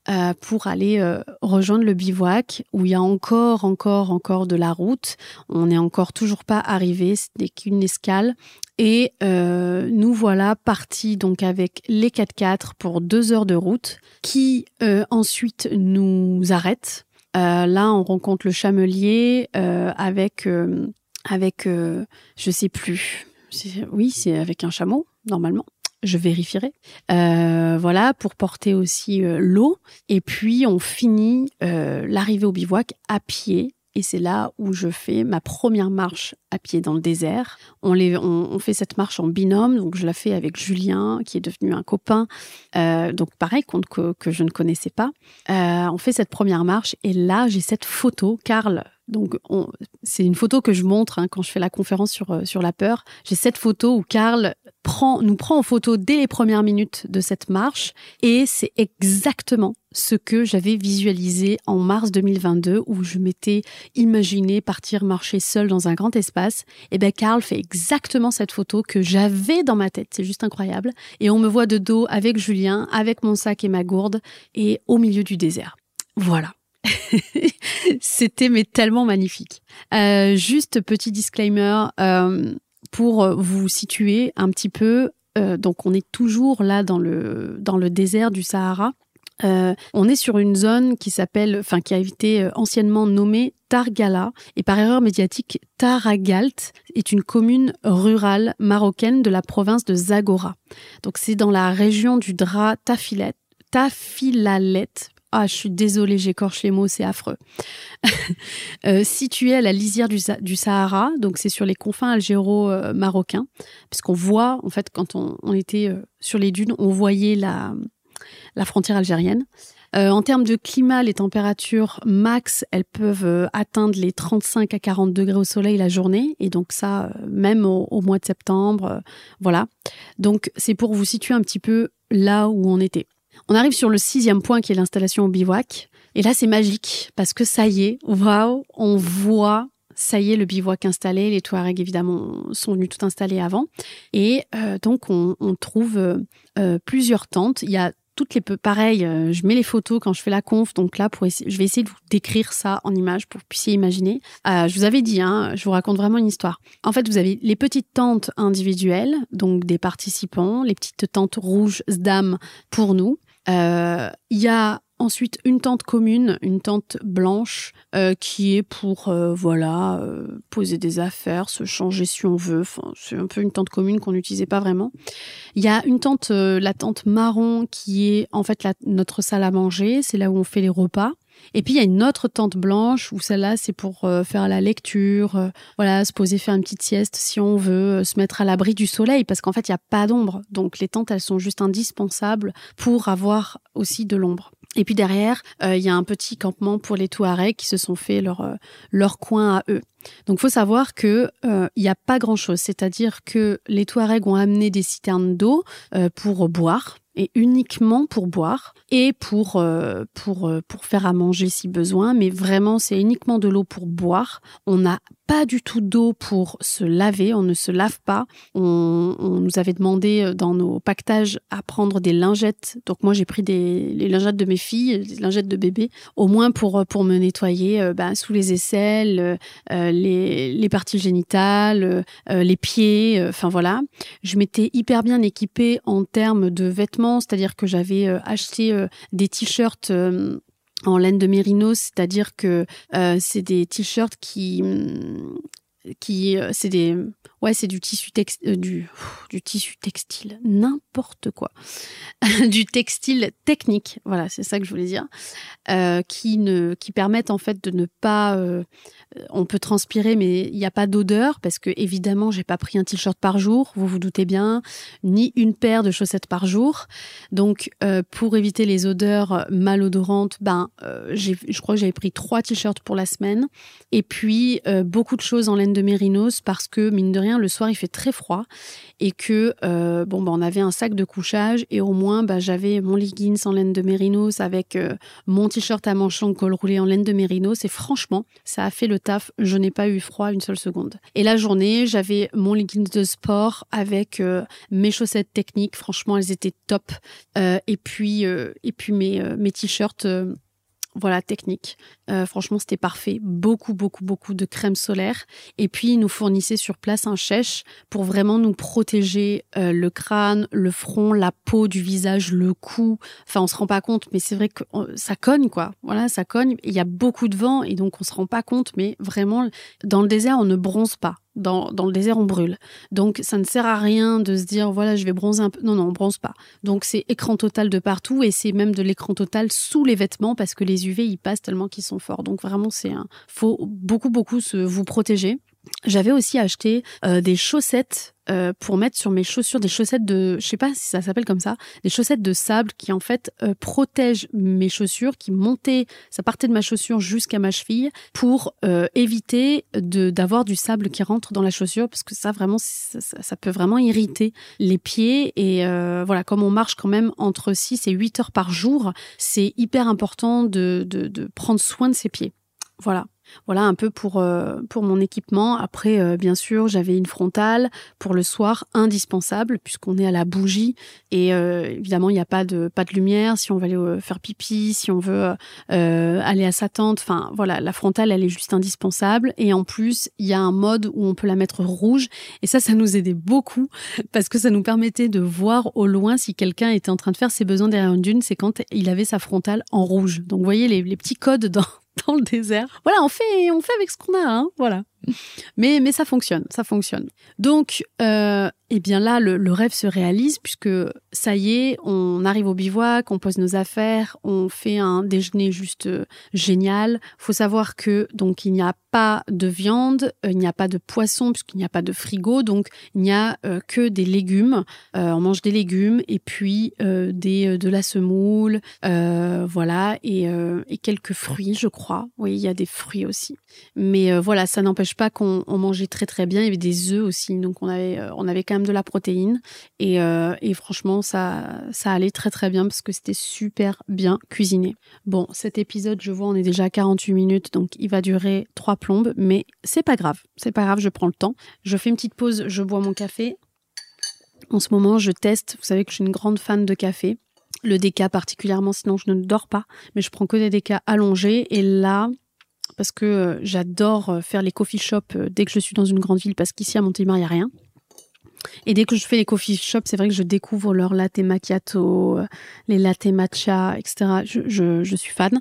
euh, pour aller euh, rejoindre le bivouac où il y a encore, encore, encore de la route. On n'est encore toujours pas arrivé, ce n'est qu'une escale. Et euh, nous voilà partis donc avec les 4x4 pour deux heures de route qui ensuite nous arrêtent. Euh, là, on rencontre le chamelier avec avec je sais plus. Oui, c'est avec un chameau normalement. Je vérifierai. voilà pour porter aussi l'eau. Et puis on finit l'arrivée au bivouac à pied et c'est là où je fais ma première marche à pied dans le désert. On, fait cette marche en binôme, donc je la fais avec Julien, qui est devenu un copain, euh, donc pareil, compte que, que, je ne connaissais pas. Euh, on fait cette première marche, et là, j'ai cette photo. Karl donc, c'est une photo que je montre hein, quand je fais la conférence sur, euh, sur la peur. J'ai cette photo où Karl prend, nous prend en photo dès les premières minutes de cette marche et c'est exactement ce que j'avais visualisé en mars 2022 où je m'étais imaginé partir marcher seul dans un grand espace. Et ben Karl fait exactement cette photo que j'avais dans ma tête. C'est juste incroyable. Et on me voit de dos avec Julien, avec mon sac et ma gourde et au milieu du désert. Voilà. C'était mais tellement magnifique. Euh, juste petit disclaimer, euh, pour vous situer un petit peu, donc on est toujours là dans le, dans le désert du Sahara. Euh, on est sur une zone qui s'appelle, enfin qui a été euh, anciennement nommée Targala et par erreur médiatique Taragalt est une commune rurale marocaine de la province de Zagora. Donc c'est dans la région du Dra Tafilet, Tafilalet. Ah, je suis désolée, j'écorche les mots, c'est affreux. euh, situé à la lisière du, Sahara, donc c'est sur les confins algéro-marocains, puisqu'on voit, en fait, quand on était sur les dunes, on voyait la, la frontière algérienne. Euh, en termes de climat, les températures max, elles peuvent euh, atteindre les 35 à 40 degrés au soleil la journée, et donc ça, euh, même au, mois de septembre, voilà. Donc c'est pour vous situer un petit peu là où on était. On arrive sur le sixième point qui est l'installation au bivouac. Et là, c'est magique parce que ça y est, waouh, on voit ça y est, le bivouac installé. Les Touaregs, évidemment, sont venus tout installer avant. Et donc, on, trouve plusieurs tentes. Il y a toutes les peu pareil, euh, je mets les photos quand je fais la conf, donc là pour je vais essayer de vous décrire ça en images pour que vous puissiez imaginer. Euh, je vous avais dit, hein, je vous raconte vraiment une histoire. En fait, vous avez les petites tentes individuelles, donc des participants, les petites tentes rouges SDAM pour nous. Euh, il y a Ensuite, une tente commune, une tente blanche, euh, qui est pour euh, voilà euh, poser des affaires, se changer si on veut. Enfin, c'est un peu une tente commune qu'on n'utilisait pas vraiment. Il y a une tente, la tente marron, qui est en fait notre salle à manger. C'est là où on fait les repas. Et puis il y a une autre tente blanche où celle-là c'est pour faire la lecture, voilà, se poser faire une petite sieste si on veut, se mettre à l'abri du soleil parce qu'en fait il n'y a pas d'ombre. Donc les tentes elles sont juste indispensables pour avoir aussi de l'ombre. Et puis derrière, euh, il y a un petit campement pour les Touaregs qui se sont fait leur, euh, leur coin à eux. Donc faut savoir que euh, il n'y a pas grand-chose, c'est-à-dire que les Touaregs ont amené des citernes d'eau pour boire et uniquement pour boire et pour pour pour faire à manger si besoin, mais vraiment c'est uniquement de l'eau pour boire. On n'a pas du tout d'eau pour se laver, on ne se lave pas. On, nous avait demandé euh, dans nos pactages à prendre des lingettes. Donc moi j'ai pris des les lingettes de mes filles, des lingettes de bébé, au moins pour euh, pour me nettoyer euh, ben, sous les aisselles, les, parties génitales, les pieds, enfin voilà. Je m'étais hyper bien équipée en termes de vêtements, c'est-à-dire que j'avais acheté des t-shirts en laine de mérinos, c'est-à-dire que euh, c'est des t-shirts qui qui euh, c'est des ouais c'est du tissu textile euh, du du tissu textile. N'importe quoi. Du textile technique. Voilà c'est ça que je voulais dire. Qui ne qui permettent en fait de ne pas euh, on peut transpirer, mais il n'y a pas d'odeur parce que évidemment, j'ai pas pris un t-shirt par jour, vous vous doutez bien, ni une paire de chaussettes par jour. Donc, euh, pour éviter les odeurs malodorantes, ben, euh, je crois que j'avais pris trois t-shirts pour la semaine. Et puis beaucoup de choses en laine de mérinos parce que mine de rien, le soir il fait très froid et que bon, ben, on avait un sac de couchage et au moins, ben, j'avais mon leggings en laine de mérinos avec mon t-shirt à manchon col roulé en laine de mérinos et franchement, ça a fait le taf, je n'ai pas eu froid une seule seconde. Et la journée, j'avais mon leggings de sport avec euh, mes chaussettes techniques. Franchement, elles étaient top. Euh, et puis, euh, et puis mes, mes t-shirts voilà, technique. Euh, franchement, c'était parfait. Beaucoup, beaucoup, beaucoup de crème solaire. Et puis, ils nous fournissaient sur place un chèche pour vraiment nous protéger euh, le crâne, le front, la peau du visage, le cou. Enfin, on se rend pas compte, mais c'est vrai que ça cogne, quoi. Voilà, ça cogne. Il y a beaucoup de vent et donc on se rend pas compte, mais vraiment, dans le désert, on ne bronze pas dans, dans, le désert, on brûle. Donc, ça ne sert à rien de se dire, voilà, je vais bronzer un peu. Non, non, on bronze pas. Donc, c'est écran total de partout et c'est même de l'écran total sous les vêtements parce que les UV, ils passent tellement qu'ils sont Donc, vraiment, c'est un, faut beaucoup, beaucoup se, vous protéger. J'avais aussi acheté euh, des chaussettes euh, pour mettre sur mes chaussures, des chaussettes de, je sais pas si ça s'appelle comme ça, des chaussettes de sable qui en fait euh, protègent mes chaussures, qui montaient, ça partait de ma chaussure jusqu'à ma cheville pour éviter de d'avoir du sable qui rentre dans la chaussure parce que ça vraiment ça, peut vraiment irriter les pieds et voilà comme on marche quand même entre 6 et 8 heures par jour, c'est hyper important de, de, de prendre soin de ses pieds. Voilà. Voilà un peu pour, euh, pour mon équipement. Après, euh, bien sûr, j'avais une frontale pour le soir, indispensable, puisqu'on est à la bougie. Et euh, évidemment, il n'y a pas de, pas de lumière si on veut aller faire pipi, si on veut aller à sa tente. Enfin, voilà, la frontale, elle est juste indispensable. Et en plus, il y a un mode où on peut la mettre rouge. Et ça, ça nous aidait beaucoup, parce que ça nous permettait de voir au loin si quelqu'un était en train de faire ses besoins derrière une dune. C'est quand il avait sa frontale en rouge. Donc, vous voyez les, les petits codes dans, dans le désert. Voilà, on fait, on fait avec ce qu'on a, hein, voilà. Mais, mais ça fonctionne, ça fonctionne. Donc, euh, eh bien là, le, rêve se réalise puisque ça y est, on arrive au bivouac, on pose nos affaires, on fait un déjeuner juste euh, génial. Faut savoir que donc il n'y a pas de viande, euh, il n'y a pas de poisson puisqu'il n'y a pas de frigo, donc il n'y a euh, que des légumes. on mange des légumes et puis des de la semoule, voilà et, et quelques fruits, je crois. Oui, il y a des fruits aussi. Mais voilà, ça n'empêche pas qu'on mangeait très très bien. Il y avait des œufs aussi, donc on avait on avait quand même de la protéine. Euh, et, franchement, ça, ça allait très très bien parce que c'était super bien cuisiné. Bon, cet épisode, je vois, on est déjà à 48 minutes, donc il va durer trois plombes, mais c'est pas grave. C'est pas grave, je prends le temps. Je fais une petite pause, je bois mon café. En ce moment, je teste. Vous savez que je suis une grande fan de café. Le déca particulièrement, sinon je ne dors pas. Mais je prends que des décas allongés. Et là, parce que euh, j'adore euh, faire les coffee shops dès que je suis dans une grande ville, parce qu'ici à Montélimar, il n'y a rien. Et dès que je fais les coffee shops, c'est vrai que je découvre leur latte macchiato, euh, les latte matcha, etc. Je, je, suis fan.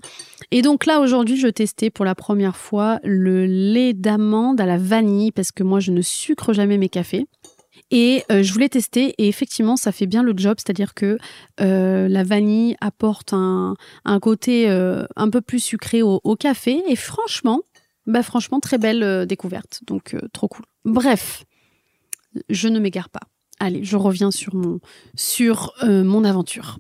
Et donc là, aujourd'hui, je testais pour la première fois le lait d'amande à la vanille parce que moi, je ne sucre jamais mes cafés. Et euh, je voulais tester et effectivement, ça fait bien le job, c'est-à-dire que euh, la vanille apporte un, côté un peu plus sucré au, café et franchement, bah franchement, très belle découverte. Donc, trop cool. Bref, je ne m'égare pas. Allez, je reviens sur mon, sur, euh, mon aventure.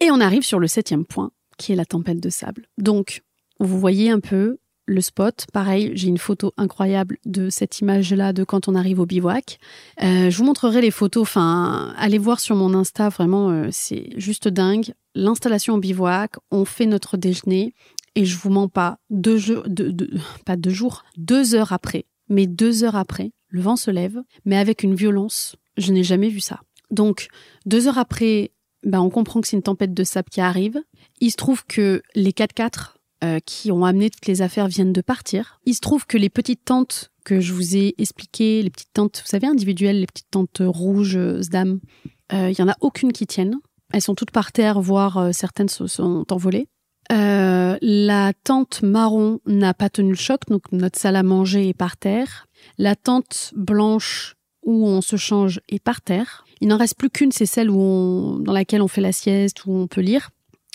Et on arrive sur le septième point, qui est la tempête de sable. Donc, vous voyez un peu le spot. Pareil, j'ai une photo incroyable de cette image-là de quand on arrive au bivouac. Euh, je vous montrerai les photos. Enfin, allez voir sur mon Insta. Vraiment, euh, c'est juste dingue. L'installation au bivouac, on fait notre déjeuner. Et je vous mens pas, deux jours, pas deux jours, deux heures après, mais deux heures après, le vent se lève, mais avec une violence, je n'ai jamais vu ça. Donc, deux heures après, ben, on comprend que c'est une tempête de sable qui arrive. Il se trouve que les 4x4 euh, qui ont amené toutes les affaires viennent de partir. Il se trouve que les petites tentes que je vous ai expliquées, les petites tentes, vous savez, individuelles, les petites tentes rouges, euh, SDAM, euh, il y en a aucune qui tienne. Elles sont toutes par terre, voire certaines se sont envolées. la tente marron n'a pas tenu le choc, donc notre salle à manger est par terre. La tente blanche où on se change est par terre. Il n'en reste plus qu'une, c'est celle où dans laquelle on fait la sieste, où on peut lire.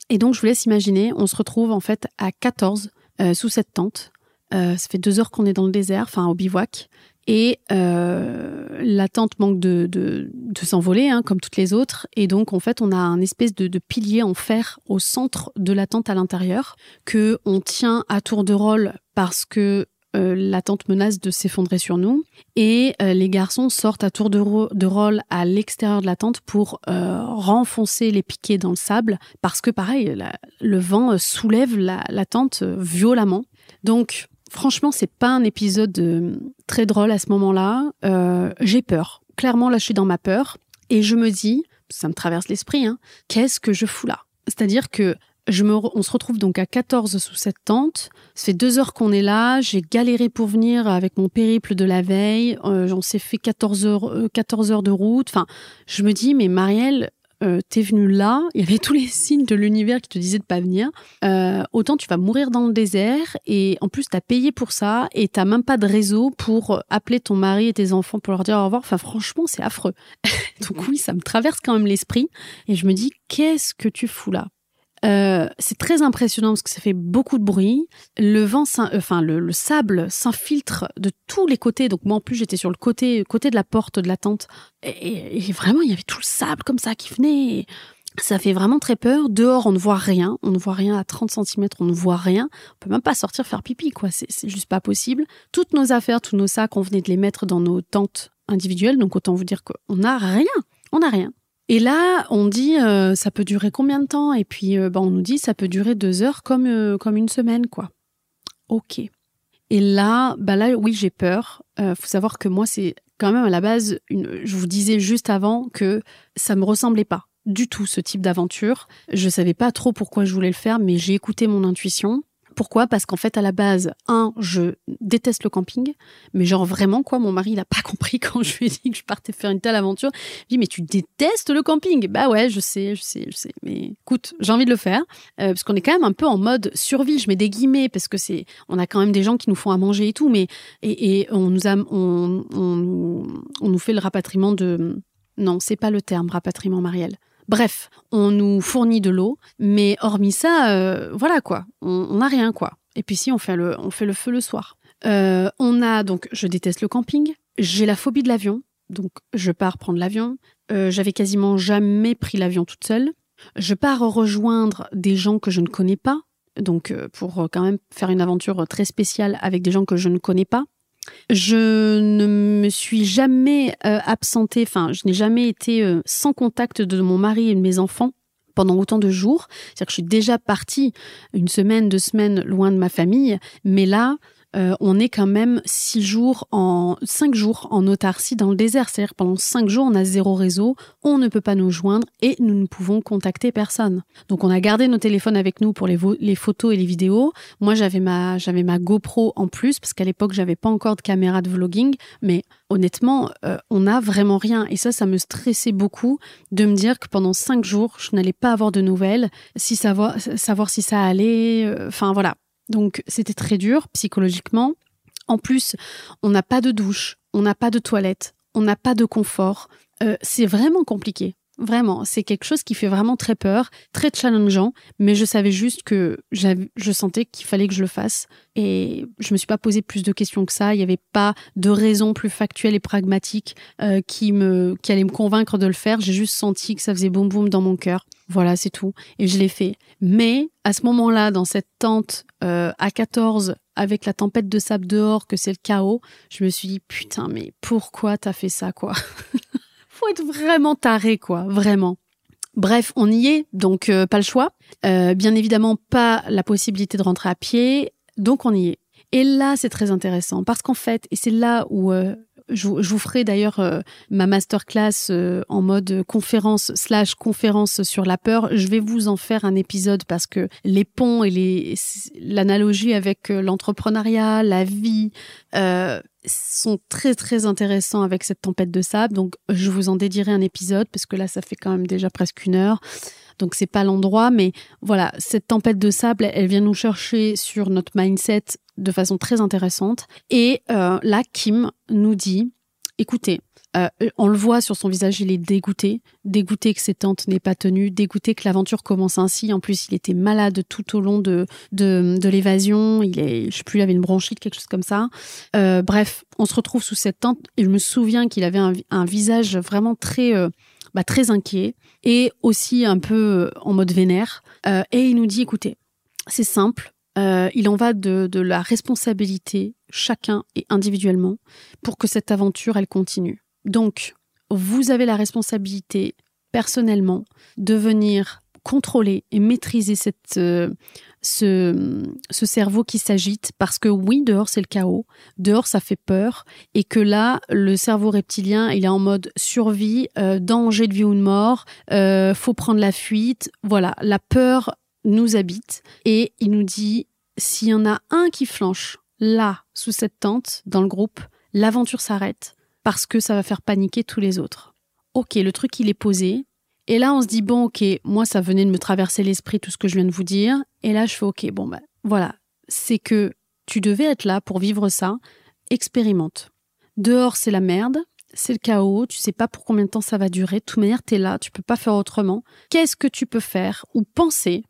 Et donc, je vous laisse imaginer, on se retrouve en fait à 14 euh, sous cette tente. Euh, ça fait deux heures qu'on est dans le désert, enfin au bivouac. Et euh, la tente manque de, de, s'envoler, hein, comme toutes les autres. Et donc, en fait, on a un espèce de, de pilier en fer au centre de la tente à l'intérieur que on tient à tour de rôle parce que euh, la tente menace de s'effondrer sur nous. Et euh, les garçons sortent à tour de, rôle à l'extérieur de la tente pour euh, renfoncer les piquets dans le sable, parce que pareil, le vent soulève la, tente violemment. Donc, franchement, c'est pas un épisode très drôle à ce moment-là. J'ai peur. Clairement, là, je suis dans ma peur. Et je me dis, ça me traverse l'esprit, hein, qu'est-ce que je fous là? C'est-à-dire que on se retrouve donc à 14 sous cette tente. Ça fait deux heures qu'on est là. J'ai galéré pour venir avec mon périple de la veille. Euh, on s'est fait 14 heures, 14 euh, heures de route. Enfin, je me dis, mais Marielle, euh, t'es venue là. Il y avait tous les signes de l'univers qui te disaient de pas venir. Euh, autant tu vas mourir dans le désert et en plus t'as payé pour ça et t'as même pas de réseau pour appeler ton mari et tes enfants pour leur dire au revoir. Enfin, franchement, c'est affreux. donc oui, ça me traverse quand même l'esprit et je me dis, qu'est-ce que tu fous là? Euh, c'est très impressionnant parce que ça fait beaucoup de bruit. Le vent, enfin le, sable s'infiltre de tous les côtés. Donc moi en plus j'étais sur le côté côté de la porte de la tente et, vraiment il y avait tout le sable comme ça qui venait. Ça fait vraiment très peur. Dehors, on ne voit rien. On ne voit rien à 30 cm, on ne voit rien. On peut même pas sortir faire pipi, quoi. C'est juste pas possible. Toutes nos affaires, tous nos sacs, on venait de les mettre dans nos tentes individuelles. Donc autant vous dire qu'on n'a rien. On n'a rien. Et là, on dit euh, ça peut durer combien de temps? Et puis, euh, bah, on nous dit ça peut durer deux heures comme, euh, comme une semaine, quoi. Ok. Et là, bah là, oui, j'ai peur. Euh, faut savoir que moi, c'est quand même à la base, je vous disais juste avant que ça me ressemblait pas du tout ce type d'aventure. Je savais pas trop pourquoi je voulais le faire, mais j'ai écouté mon intuition. Pourquoi? Parce qu'en fait, à la base, un, je déteste le camping, mais genre vraiment quoi, mon mari il a pas compris quand je lui ai dit que je partais faire une telle aventure. Il dit mais tu détestes le camping? Bah ouais, je sais, je sais, je sais. Mais écoute, j'ai envie de le faire euh, parce qu'on est quand même un peu en mode survie. Je mets des guillemets parce que c'est, on a quand même des gens qui nous font à manger et tout, mais et, et on nous a, on, on, on nous fait le rapatriement de, non, c'est pas le terme rapatriement, Marielle. Bref, on nous fournit de l'eau, mais hormis ça, euh, voilà quoi, on n'a rien quoi. Et puis si on fait le, on fait le feu le soir. Euh, on a donc, je déteste le camping, j'ai la phobie de l'avion, donc je pars prendre l'avion. Euh, J'avais quasiment jamais pris l'avion toute seule. Je pars rejoindre des gens que je ne connais pas, donc euh, pour quand même faire une aventure très spéciale avec des gens que je ne connais pas. Je ne me suis jamais euh, absentée, enfin, je n'ai jamais été euh, sans contact de mon mari et de mes enfants pendant autant de jours. C'est-à-dire que je suis déjà partie une semaine, deux semaines loin de ma famille, mais là, euh, on est quand même six jours en cinq jours en autarcie dans le désert. C'est-à-dire pendant cinq jours, on a zéro réseau, on ne peut pas nous joindre et nous ne pouvons contacter personne. Donc on a gardé nos téléphones avec nous pour les, photos et les vidéos. Moi, j'avais ma j'avais ma GoPro en plus parce qu'à l'époque, j'avais pas encore de caméra de vlogging, mais honnêtement, euh, on n'a vraiment rien. Et ça, ça me stressait beaucoup de me dire que pendant cinq jours, je n'allais pas avoir de nouvelles, savoir, savoir si ça allait. euh, Enfin voilà, donc c'était très dur psychologiquement. En plus, on n'a pas de douche, on n'a pas de toilette, on n'a pas de confort. Euh, c'est vraiment compliqué. Vraiment, c'est quelque chose qui fait vraiment très peur, très challengeant, mais je savais juste que je sentais qu'il fallait que je le fasse et je me suis pas posé plus de questions que ça. Il n'y avait pas de raison plus factuelle et pragmatique euh, qui me qui allait me convaincre de le faire. J'ai juste senti que ça faisait boum boum dans mon cœur. Voilà, c'est tout. Et je l'ai fait. Mais à ce moment-là, dans cette tente euh, à 14, avec la tempête de sable dehors, que c'est le chaos, je me suis dit, putain, mais pourquoi t'as fait ça, quoi? Faut être vraiment taré, quoi, vraiment. Bref, on y est, donc euh, pas le choix. Euh, bien évidemment, pas la possibilité de rentrer à pied, donc on y est. Et là, c'est très intéressant parce qu'en fait, et c'est là où euh, je, je vous ferai d'ailleurs euh, ma masterclass euh, en mode conférence slash conférence sur la peur. Je vais vous en faire un épisode parce que les ponts et l'analogie avec euh, l'entrepreneuriat, la vie euh, sont très très intéressants avec cette tempête de sable. Donc je vous en dédierai un épisode parce que là ça fait quand même déjà presque une heure. Donc c'est pas l'endroit, mais voilà, cette tempête de sable, elle vient nous chercher sur notre mindset de façon très intéressante. Et euh, là, Kim nous dit, écoutez, euh, on le voit sur son visage, il est dégoûté, dégoûté que ses tentes n'aient pas tenu, dégoûté que l'aventure commence ainsi. En plus, il était malade tout au long de de, de l'évasion. Il est, je sais plus, il avait une bronchite, quelque chose comme ça. Euh, bref, on se retrouve sous cette tente. Et je me souviens qu'il avait un, un visage vraiment très euh, bah, très inquiet et aussi un peu euh, en mode vénère. Euh, et il nous dit, écoutez, c'est simple. Euh, il en va de, de la responsabilité, chacun et individuellement, pour que cette aventure, elle continue. Donc, vous avez la responsabilité, personnellement, de venir contrôler et maîtriser cette, euh, ce, ce cerveau qui s'agite, parce que oui, dehors, c'est le chaos, dehors, ça fait peur, et que là, le cerveau reptilien, il est en mode survie, euh, danger de vie ou de mort, euh, faut prendre la fuite. Voilà, la peur nous habite et il nous dit s'il y en a un qui flanche là, sous cette tente, dans le groupe, l'aventure s'arrête parce que ça va faire paniquer tous les autres. Ok, le truc il est posé. Et là, on se dit bon, ok, moi ça venait de me traverser l'esprit tout ce que je viens de vous dire. Et là, je fais ok, bon ben voilà, c'est que tu devais être là pour vivre ça. Expérimente. Dehors, c'est la merde, c'est le chaos, tu sais pas pour combien de temps ça va durer. De toute manière, t'es là, tu peux pas faire autrement. Qu'est-ce que tu peux faire ou penser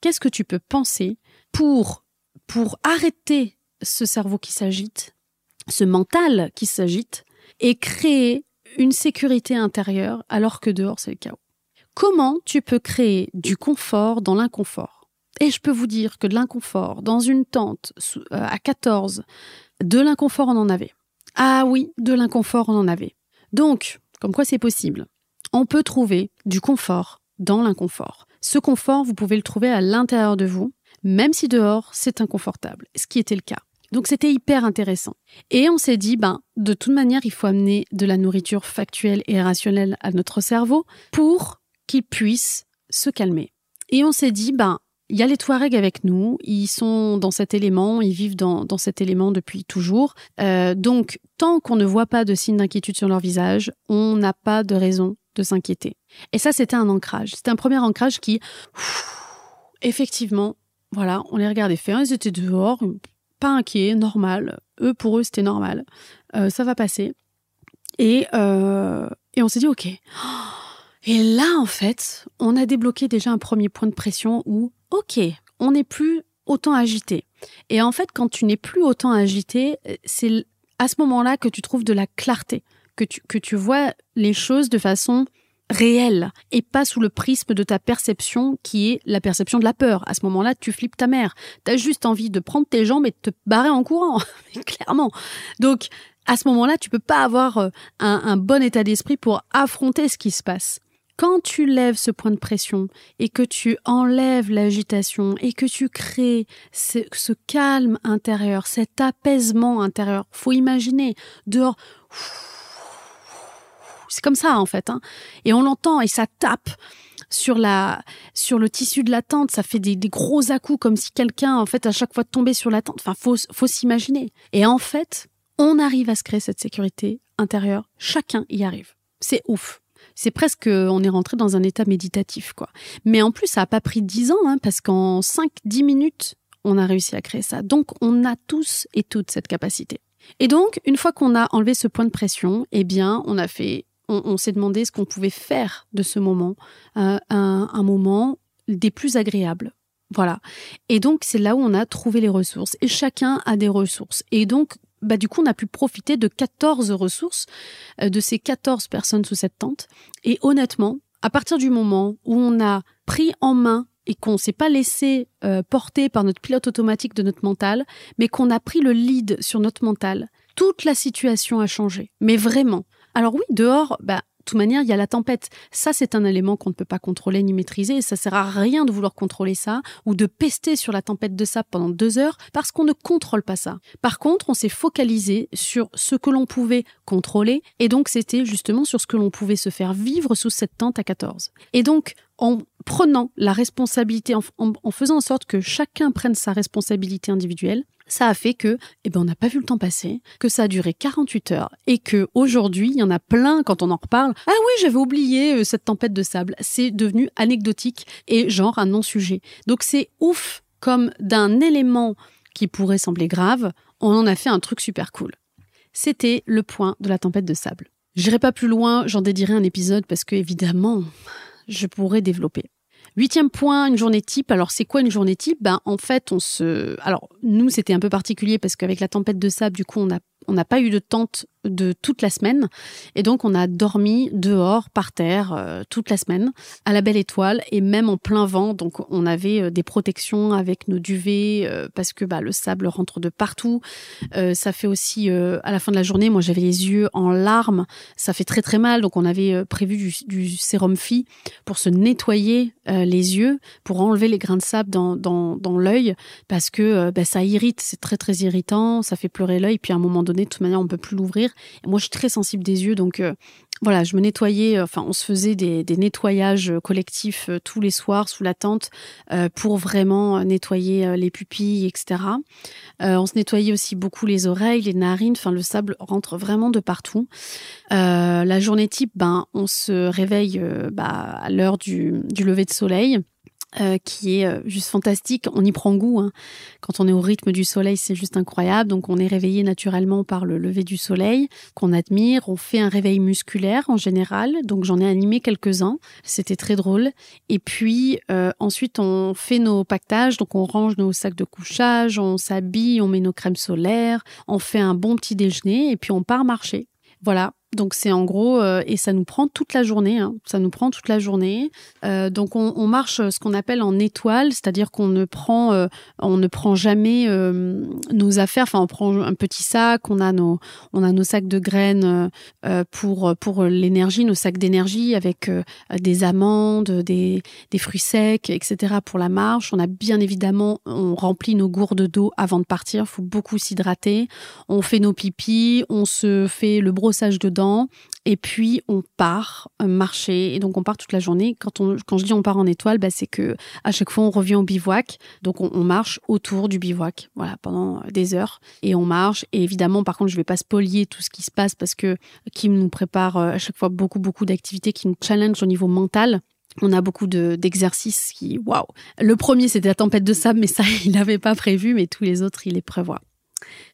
Qu'est-ce que tu peux penser pour pour arrêter ce cerveau qui s'agite, ce mental qui s'agite et créer une sécurité intérieure alors que dehors c'est le chaos? Comment tu peux créer du confort dans l'inconfort? Et je peux vous dire que de l'inconfort dans une tente euh, à 14, de l'inconfort on en avait. Ah oui, de l'inconfort on en avait. Donc, comme quoi c'est possible. On peut trouver du confort dans l'inconfort. Ce confort, vous pouvez le trouver à l'intérieur de vous, même si dehors c'est inconfortable, ce qui était le cas. Donc c'était hyper intéressant. Et on s'est dit, ben, de toute manière, il faut amener de la nourriture factuelle et rationnelle à notre cerveau pour qu'il puisse se calmer. Et on s'est dit, ben, il y a les Touaregs avec nous, ils sont dans cet élément, ils vivent dans, cet élément depuis toujours. Euh, donc, tant qu'on ne voit pas de signes d'inquiétude sur leur visage, on n'a pas de raison de s'inquiéter. Et ça, c'était un ancrage. C'était un premier ancrage qui, effectivement, voilà, on les regardait faire, ils étaient dehors, pas inquiets, normal. Eux, pour eux, c'était normal. Euh, ça va passer. Et, euh, et on s'est dit, OK. Et là, en fait, on a débloqué déjà un premier point de pression où, OK, on n'est plus autant agité. Et en fait, quand tu n'es plus autant agité, c'est à ce moment-là que tu trouves de la clarté, que tu, que tu vois les choses de façon réelle et pas sous le prisme de ta perception qui est la perception de la peur. À ce moment-là, tu flippes ta mère. T'as juste envie de prendre tes jambes et de te barrer en courant, clairement. Donc, à ce moment-là, tu peux pas avoir euh, un, bon état d'esprit pour affronter ce qui se passe. Quand tu lèves ce point de pression et que tu enlèves l'agitation et que tu crées ce, ce, calme intérieur, cet apaisement intérieur, faut imaginer dehors. C'est comme ça en fait, hein. et on l'entend et ça tape sur la sur le tissu de la tente, ça fait des, gros à -coups, comme si quelqu'un en fait à chaque fois tombait sur la tente. Enfin, faut faut s'imaginer. Et en fait, on arrive à se créer cette sécurité intérieure. Chacun y arrive. C'est ouf c'est presque, on est rentré dans un état méditatif, quoi. Mais en plus, ça n'a pas pris dix ans, hein, parce qu'en 5-10 minutes, on a réussi à créer ça. Donc, on a tous et toutes cette capacité. Et donc, une fois qu'on a enlevé ce point de pression, eh bien, on a fait, on, s'est demandé ce qu'on pouvait faire de ce moment, euh, un, moment des plus agréables. Voilà. Et donc, c'est là où on a trouvé les ressources. Et chacun a des ressources. Et donc, bah, du coup, on a pu profiter de 14 ressources euh, de ces 14 personnes sous cette tente. Et honnêtement, à partir du moment où on a pris en main et qu'on s'est pas laissé euh, porter par notre pilote automatique de notre mental, mais qu'on a pris le lead sur notre mental, toute la situation a changé. Mais vraiment. Alors oui, dehors, bah, toute manière, il y a la tempête. Ça, c'est un élément qu'on ne peut pas contrôler ni maîtriser. Ça sert à rien de vouloir contrôler ça ou de pester sur la tempête de sable pendant deux heures parce qu'on ne contrôle pas ça. Par contre, on s'est focalisé sur ce que l'on pouvait contrôler et donc c'était justement sur ce que l'on pouvait se faire vivre sous cette tente à 14. Et donc, en prenant la responsabilité, en, faisant en sorte que chacun prenne sa responsabilité individuelle, ça a fait que, eh ben, on n'a pas vu le temps passer, que ça a duré 48 heures et que aujourd'hui, il y en a plein quand on en reparle. Ah oui, j'avais oublié euh, cette tempête de sable. C'est devenu anecdotique et genre un non-sujet. Donc c'est ouf comme d'un élément qui pourrait sembler grave, on en a fait un truc super cool. C'était le point de la tempête de sable. J'irai pas plus loin, j'en dédierai un épisode parce que évidemment, je pourrais développer. Huitième point, une journée type. Alors, c'est quoi une journée type? Ben, en fait, on se. Alors, nous, c'était un peu particulier parce qu'avec la tempête de sable, du coup, on a on n'a pas eu de tente de toute la semaine. Et donc on a dormi dehors par terre euh, toute la semaine à la belle étoile et même en plein vent. Donc on avait euh, des protections avec nos duvets euh, parce que bah, le sable rentre de partout. Ça fait aussi à la fin de la journée moi j'avais les yeux en larmes. Ça fait très très mal. Donc on avait prévu du, sérum phi pour se nettoyer les yeux pour enlever les grains de sable dans, dans, dans l'œil parce que bah, ça irrite. C'est très très irritant. Ça fait pleurer l'œil. Puis à un moment donné de toute manière, on peut plus l'ouvrir. Moi, je suis très sensible des yeux, donc euh, voilà, je me nettoyais. Euh, enfin, on se faisait des, nettoyages collectifs euh, tous les soirs sous la tente pour vraiment nettoyer les pupilles, etc. on se nettoyait aussi beaucoup les oreilles, les narines. Enfin, le sable rentre vraiment de partout. la journée type, ben, on se réveille bah, à l'heure du lever de soleil. Euh, qui est euh, juste fantastique. On y prend goût. Hein. Quand on est au rythme du soleil, c'est juste incroyable. Donc on est réveillé naturellement par le lever du soleil qu'on admire. On fait un réveil musculaire en général. Donc j'en ai animé quelques-uns. C'était très drôle. Et puis euh, ensuite on fait nos pactages. Donc on range nos sacs de couchage, on s'habille, on met nos crèmes solaires, on fait un bon petit déjeuner et puis on part marcher. Voilà, Donc c'est en gros euh, et ça nous prend toute la journée. Hein. Ça nous prend toute la journée. Euh, donc on, marche ce qu'on appelle en étoile, c'est-à-dire qu'on ne prend euh, ne prend jamais euh, nos affaires. Enfin on prend un petit sac, on a nos on a nos sacs de graines euh, pour pour l'énergie, nos sacs d'énergie avec des amandes, des des fruits secs, etc. pour la marche. On a bien évidemment on remplit nos gourdes d'eau avant de partir. Il faut beaucoup s'hydrater. On fait nos pipis, on se fait le brossage de dents et puis on part euh, marcher et donc on part toute la journée. Quand, je dis on part en étoile, bah, c'est que à chaque fois on revient au bivouac, donc on, marche autour du bivouac, voilà pendant des heures et on marche. Et évidemment, par contre, je vais pas spolier tout ce qui se passe parce que Kim nous prépare euh, à chaque fois beaucoup beaucoup d'activités qui nous challenge au niveau mental. On a beaucoup d'exercices qui, waouh. Le premier, c'était la tempête de sable, mais ça, il n'avait pas prévu, mais tous les autres, il les prévoit.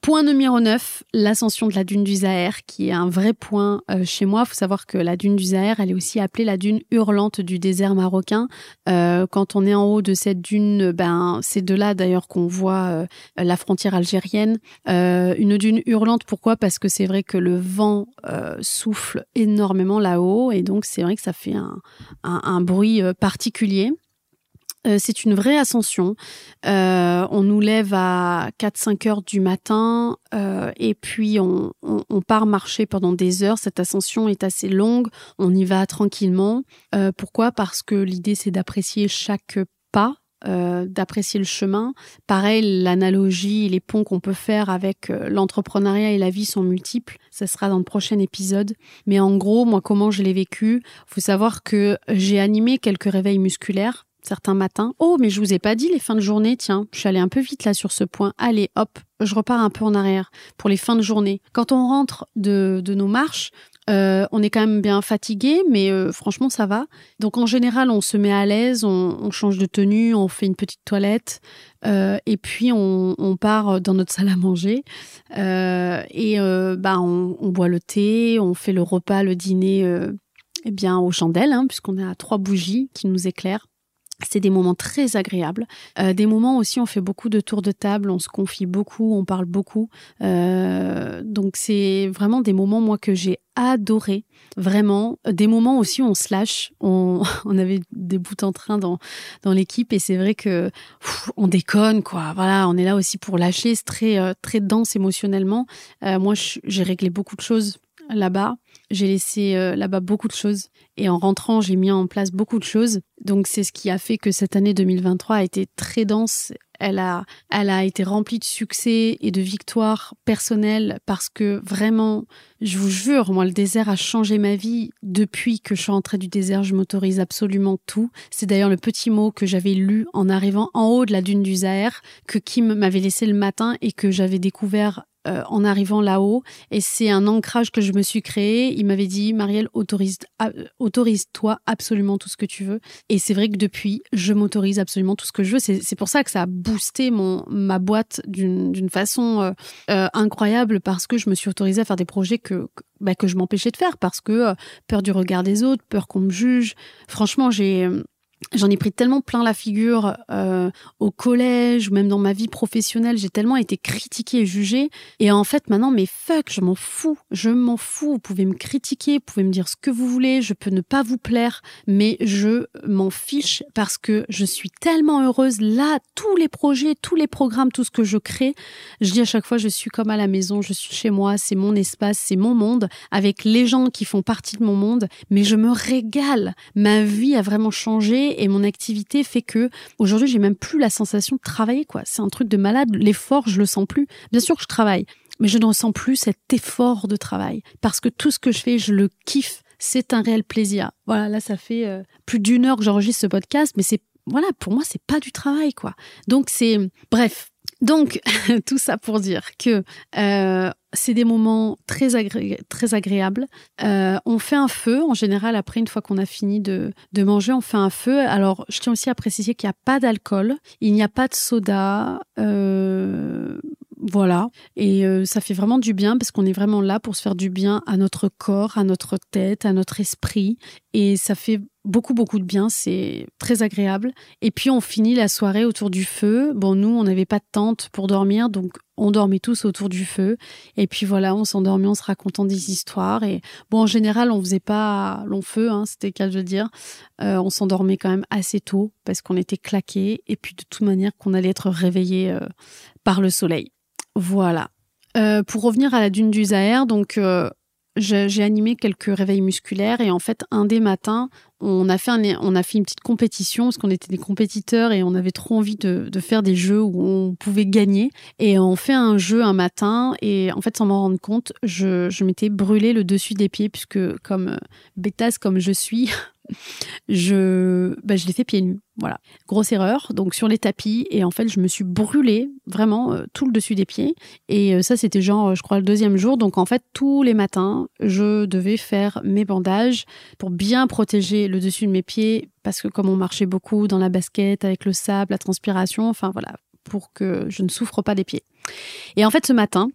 Point numéro 9, l'ascension de la dune du Zahir, qui est un vrai point euh, chez moi. Il faut savoir que la dune du Zahir, elle est aussi appelée la dune hurlante du désert marocain. Euh, quand on est en haut de cette dune, ben, c'est de là d'ailleurs qu'on voit euh, la frontière algérienne. Une dune hurlante, pourquoi? Parce que c'est vrai que le vent souffle énormément là-haut et donc c'est vrai que ça fait un, bruit particulier. Euh, c'est une vraie ascension. Euh, on nous lève à 4-5 heures du matin euh, et puis on, on, part marcher pendant des heures. Cette ascension est assez longue. On y va tranquillement. Euh, pourquoi? Parce que l'idée c'est d'apprécier chaque pas. Euh, d'apprécier le chemin. Pareil, l'analogie, les ponts qu'on peut faire avec l'entrepreneuriat et la vie sont multiples. Ça sera dans le prochain épisode. Mais en gros, moi, comment je l'ai vécu? Faut savoir que j'ai animé quelques réveils musculaires certains matins. Oh, mais je vous ai pas dit les fins de journée, tiens, je suis allée un peu vite là sur ce point. Allez, hop, je repars un peu en arrière pour les fins de journée. Quand on rentre de, de nos marches, euh, on est quand même bien fatigué, mais euh, franchement, ça va. Donc, en général, on se met à l'aise, on, change de tenue, on fait une petite toilette, euh, et puis on, part dans notre salle à manger. Et bah, on, on, boit le thé, on fait le repas, le dîner, eh bien, aux chandelles, hein, puisqu'on a trois bougies qui nous éclairent. C'est des moments très agréables. Euh, des moments aussi, on fait beaucoup de tours de table, on se confie beaucoup, on parle beaucoup. Euh, donc c'est vraiment des moments, moi, que j'ai adoré. Vraiment. Des moments aussi on se lâche. On, on avait des bouts en train dans, dans l'équipe et c'est vrai que on déconne, quoi. Voilà, on est là aussi pour lâcher. C'est très, euh, très dense émotionnellement. Euh, moi, j'ai réglé beaucoup de choses là-bas. J'ai laissé euh, là-bas beaucoup de choses et en rentrant, j'ai mis en place beaucoup de choses. Donc c'est ce qui a fait que cette année 2023 a été très dense. Elle a, elle a été remplie de succès et de victoires personnelles parce que vraiment, je vous jure, moi, le désert a changé ma vie depuis que je suis entrée du désert. Je m'autorise absolument tout. C'est d'ailleurs le petit mot que j'avais lu en arrivant en haut de la dune du Zahir que Kim m'avait laissé le matin et que j'avais découvert euh, en arrivant là-haut. Et c'est un ancrage que je me suis créé. Il m'avait dit, Marielle, euh, autorise-toi absolument tout ce que tu veux. Et c'est vrai que depuis, je m'autorise absolument tout ce que je veux. C'est pour ça que ça a boosté mon, ma boîte d'une façon euh, incroyable parce que je me suis autorisée à faire des projets que, que, bah, je m'empêchais de faire parce que peur du regard des autres, peur qu'on me juge. Franchement, j'ai J'en ai pris tellement plein la figure euh, au collège ou même dans ma vie professionnelle. J'ai tellement été critiquée et jugée. Et en fait, maintenant, mais fuck, je m'en fous. Je m'en fous. Vous pouvez me critiquer, vous pouvez me dire ce que vous voulez. Je peux ne pas vous plaire, mais je m'en fiche parce que je suis tellement heureuse. Là, tous les projets, tous les programmes, tout ce que je crée, je dis à chaque fois, je suis comme à la maison, je suis chez moi, c'est mon espace, c'est mon monde, avec les gens qui font partie de mon monde. Mais je me régale. Ma vie a vraiment changé et mon activité fait que aujourd'hui j'ai même plus la sensation de travailler quoi. C'est un truc de malade. L'effort je le sens plus. Bien sûr que je travaille, mais je ne ressens plus cet effort de travail parce que tout ce que je fais je le kiffe. C'est un réel plaisir. Voilà, là ça fait euh, plus d'une heure que j'enregistre ce podcast, mais c'est voilà pour moi c'est pas du travail quoi. Donc c'est bref. Donc tout ça pour dire que euh, c'est des moments très, agré très agréables. Euh, on fait un feu, en général, après, une fois qu'on a fini de, de, manger, on fait un feu. Alors, je tiens aussi à préciser qu'il n'y a pas d'alcool, il n'y a pas de soda. Euh, Voilà. Et euh, ça fait vraiment du bien parce qu'on est vraiment là pour se faire du bien à notre corps, à notre tête, à notre esprit. Et ça fait beaucoup, beaucoup de bien. C'est très agréable. Et puis, on finit la soirée autour du feu. Bon, nous, on n'avait pas de tente pour dormir. Donc, on dormait tous autour du feu. Et puis, voilà, on s'endormait en se racontant des histoires. Et bon, en général, on faisait pas long feu, hein, c'était le cas de dire. Euh, on s'endormait quand même assez tôt parce qu'on était claqués. Et puis, de toute manière, qu'on allait être réveillé euh, par le soleil. Voilà. Euh, pour revenir à la dune du Zahir, donc j'ai animé quelques réveils musculaires et en fait un des matins on a fait une petite compétition parce qu'on était des compétiteurs et on avait trop envie de, faire des jeux où on pouvait gagner et on fait un jeu un matin et en fait sans m'en rendre compte je, m'étais brûlé le dessus des pieds puisque comme euh, comme je suis je, bah, je l'ai fait pieds nus. Voilà. Grosse erreur. Donc sur les tapis. Et en fait, je me suis brûlée vraiment euh, tout le dessus des pieds. Et euh, ça, c'était genre, je crois, le deuxième jour. Donc en fait, tous les matins, je devais faire mes bandages pour bien protéger le dessus de mes pieds. Parce que comme on marchait beaucoup dans la basket, avec le sable, la transpiration, enfin voilà, pour que je ne souffre pas des pieds. Et en fait, ce matin,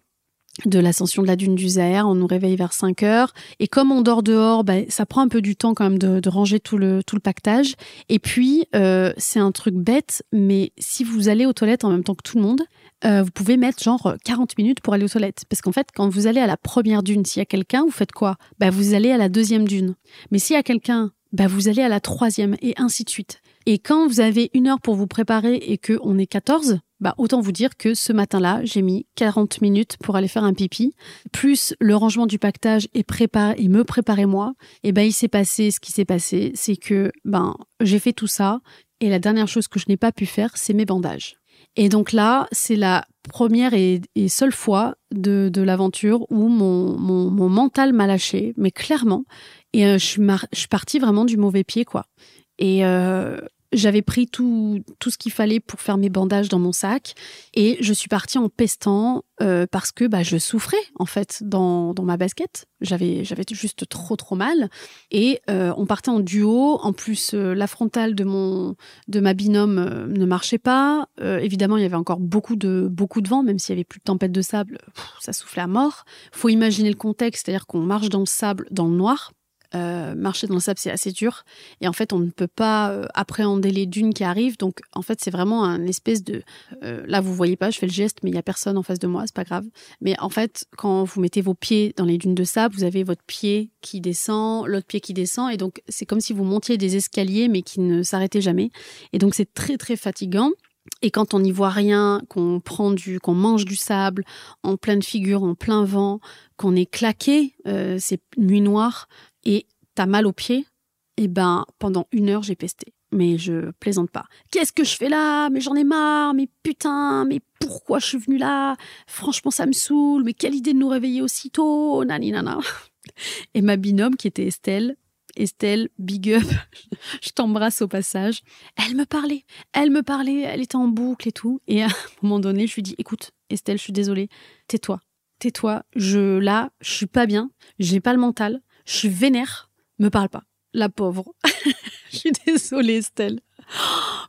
de l'ascension de la dune du Zahir. On nous réveille vers 5 heures. Et comme on dort dehors, bah, ça prend un peu du temps quand même de, ranger tout le, tout le pactage. Et puis, euh, c'est un truc bête, mais si vous allez aux toilettes en même temps que tout le monde, euh, vous pouvez mettre genre 40 minutes pour aller aux toilettes. Parce qu'en fait, quand vous allez à la première dune, s'il y a quelqu'un, vous faites quoi? Bah, Vous allez à la deuxième dune. Mais s'il y a quelqu'un, bah, vous allez à la troisième et ainsi de suite. Et quand vous avez une heure pour vous préparer et qu'on est 14, bah, autant vous dire que ce matin-là, j'ai mis 40 minutes pour aller faire un pipi, plus le rangement du pactage et, et me préparer moi. Et ben, il s'est passé ce qui s'est passé, c'est que ben, j'ai fait tout ça et la dernière chose que je n'ai pas pu faire, c'est mes bandages. Et donc là, c'est la première et, seule fois de, l'aventure où mon, mon, mental m'a lâché, mais clairement. Et euh, je, suis je suis partie vraiment du mauvais pied, quoi. Et, euh, j'avais pris tout, tout ce qu'il fallait pour faire mes bandages dans mon sac et je suis partie en pestant euh, parce que bah, je souffrais en fait dans, dans ma basket. J'avais, juste trop trop mal et euh, on partait en duo. En plus, euh, la frontale de, mon, de ma binôme ne marchait pas. évidemment, il y avait encore beaucoup de, beaucoup de vent, même s'il y avait plus de tempête de sable, ça soufflait à mort. faut imaginer le contexte, c'est-à-dire qu'on marche dans le sable, dans le noir euh, marcher dans le sable, c'est assez dur. Et en fait, on ne peut pas euh, appréhender les dunes qui arrivent. Donc, en fait, c'est vraiment un espèce de. Euh, là, vous voyez pas, je fais le geste, mais il y a personne en face de moi, c'est pas grave. Mais en fait, quand vous mettez vos pieds dans les dunes de sable, vous avez votre pied qui descend, l'autre pied qui descend. Et donc, c'est comme si vous montiez des escaliers, mais qui ne s'arrêtaient jamais. Et donc, c'est très, très fatigant. Et quand on n'y voit rien, qu'on prend du, qu'on mange du sable en pleine figure, en plein vent, qu'on est claqué, c'est nuit noire, et t'as mal aux pieds, et eh ben pendant une heure j'ai pesté. Mais je plaisante pas. Qu'est-ce que je fais là? Mais j'en ai marre. Mais putain. Mais pourquoi je suis venue là? Franchement, ça me saoule. Mais quelle idée de nous réveiller aussitôt? Nani nana. Et ma binôme qui était Estelle, Estelle, big up, je t'embrasse au passage. Elle me parlait, elle me parlait, elle était en boucle et tout. Et à un moment donné, je lui dis, écoute, Estelle, je suis désolée, tais-toi, tais-toi. Je là, je suis pas bien, j'ai pas le mental, je suis vénère, me parle pas. La pauvre. je suis désolée, Estelle.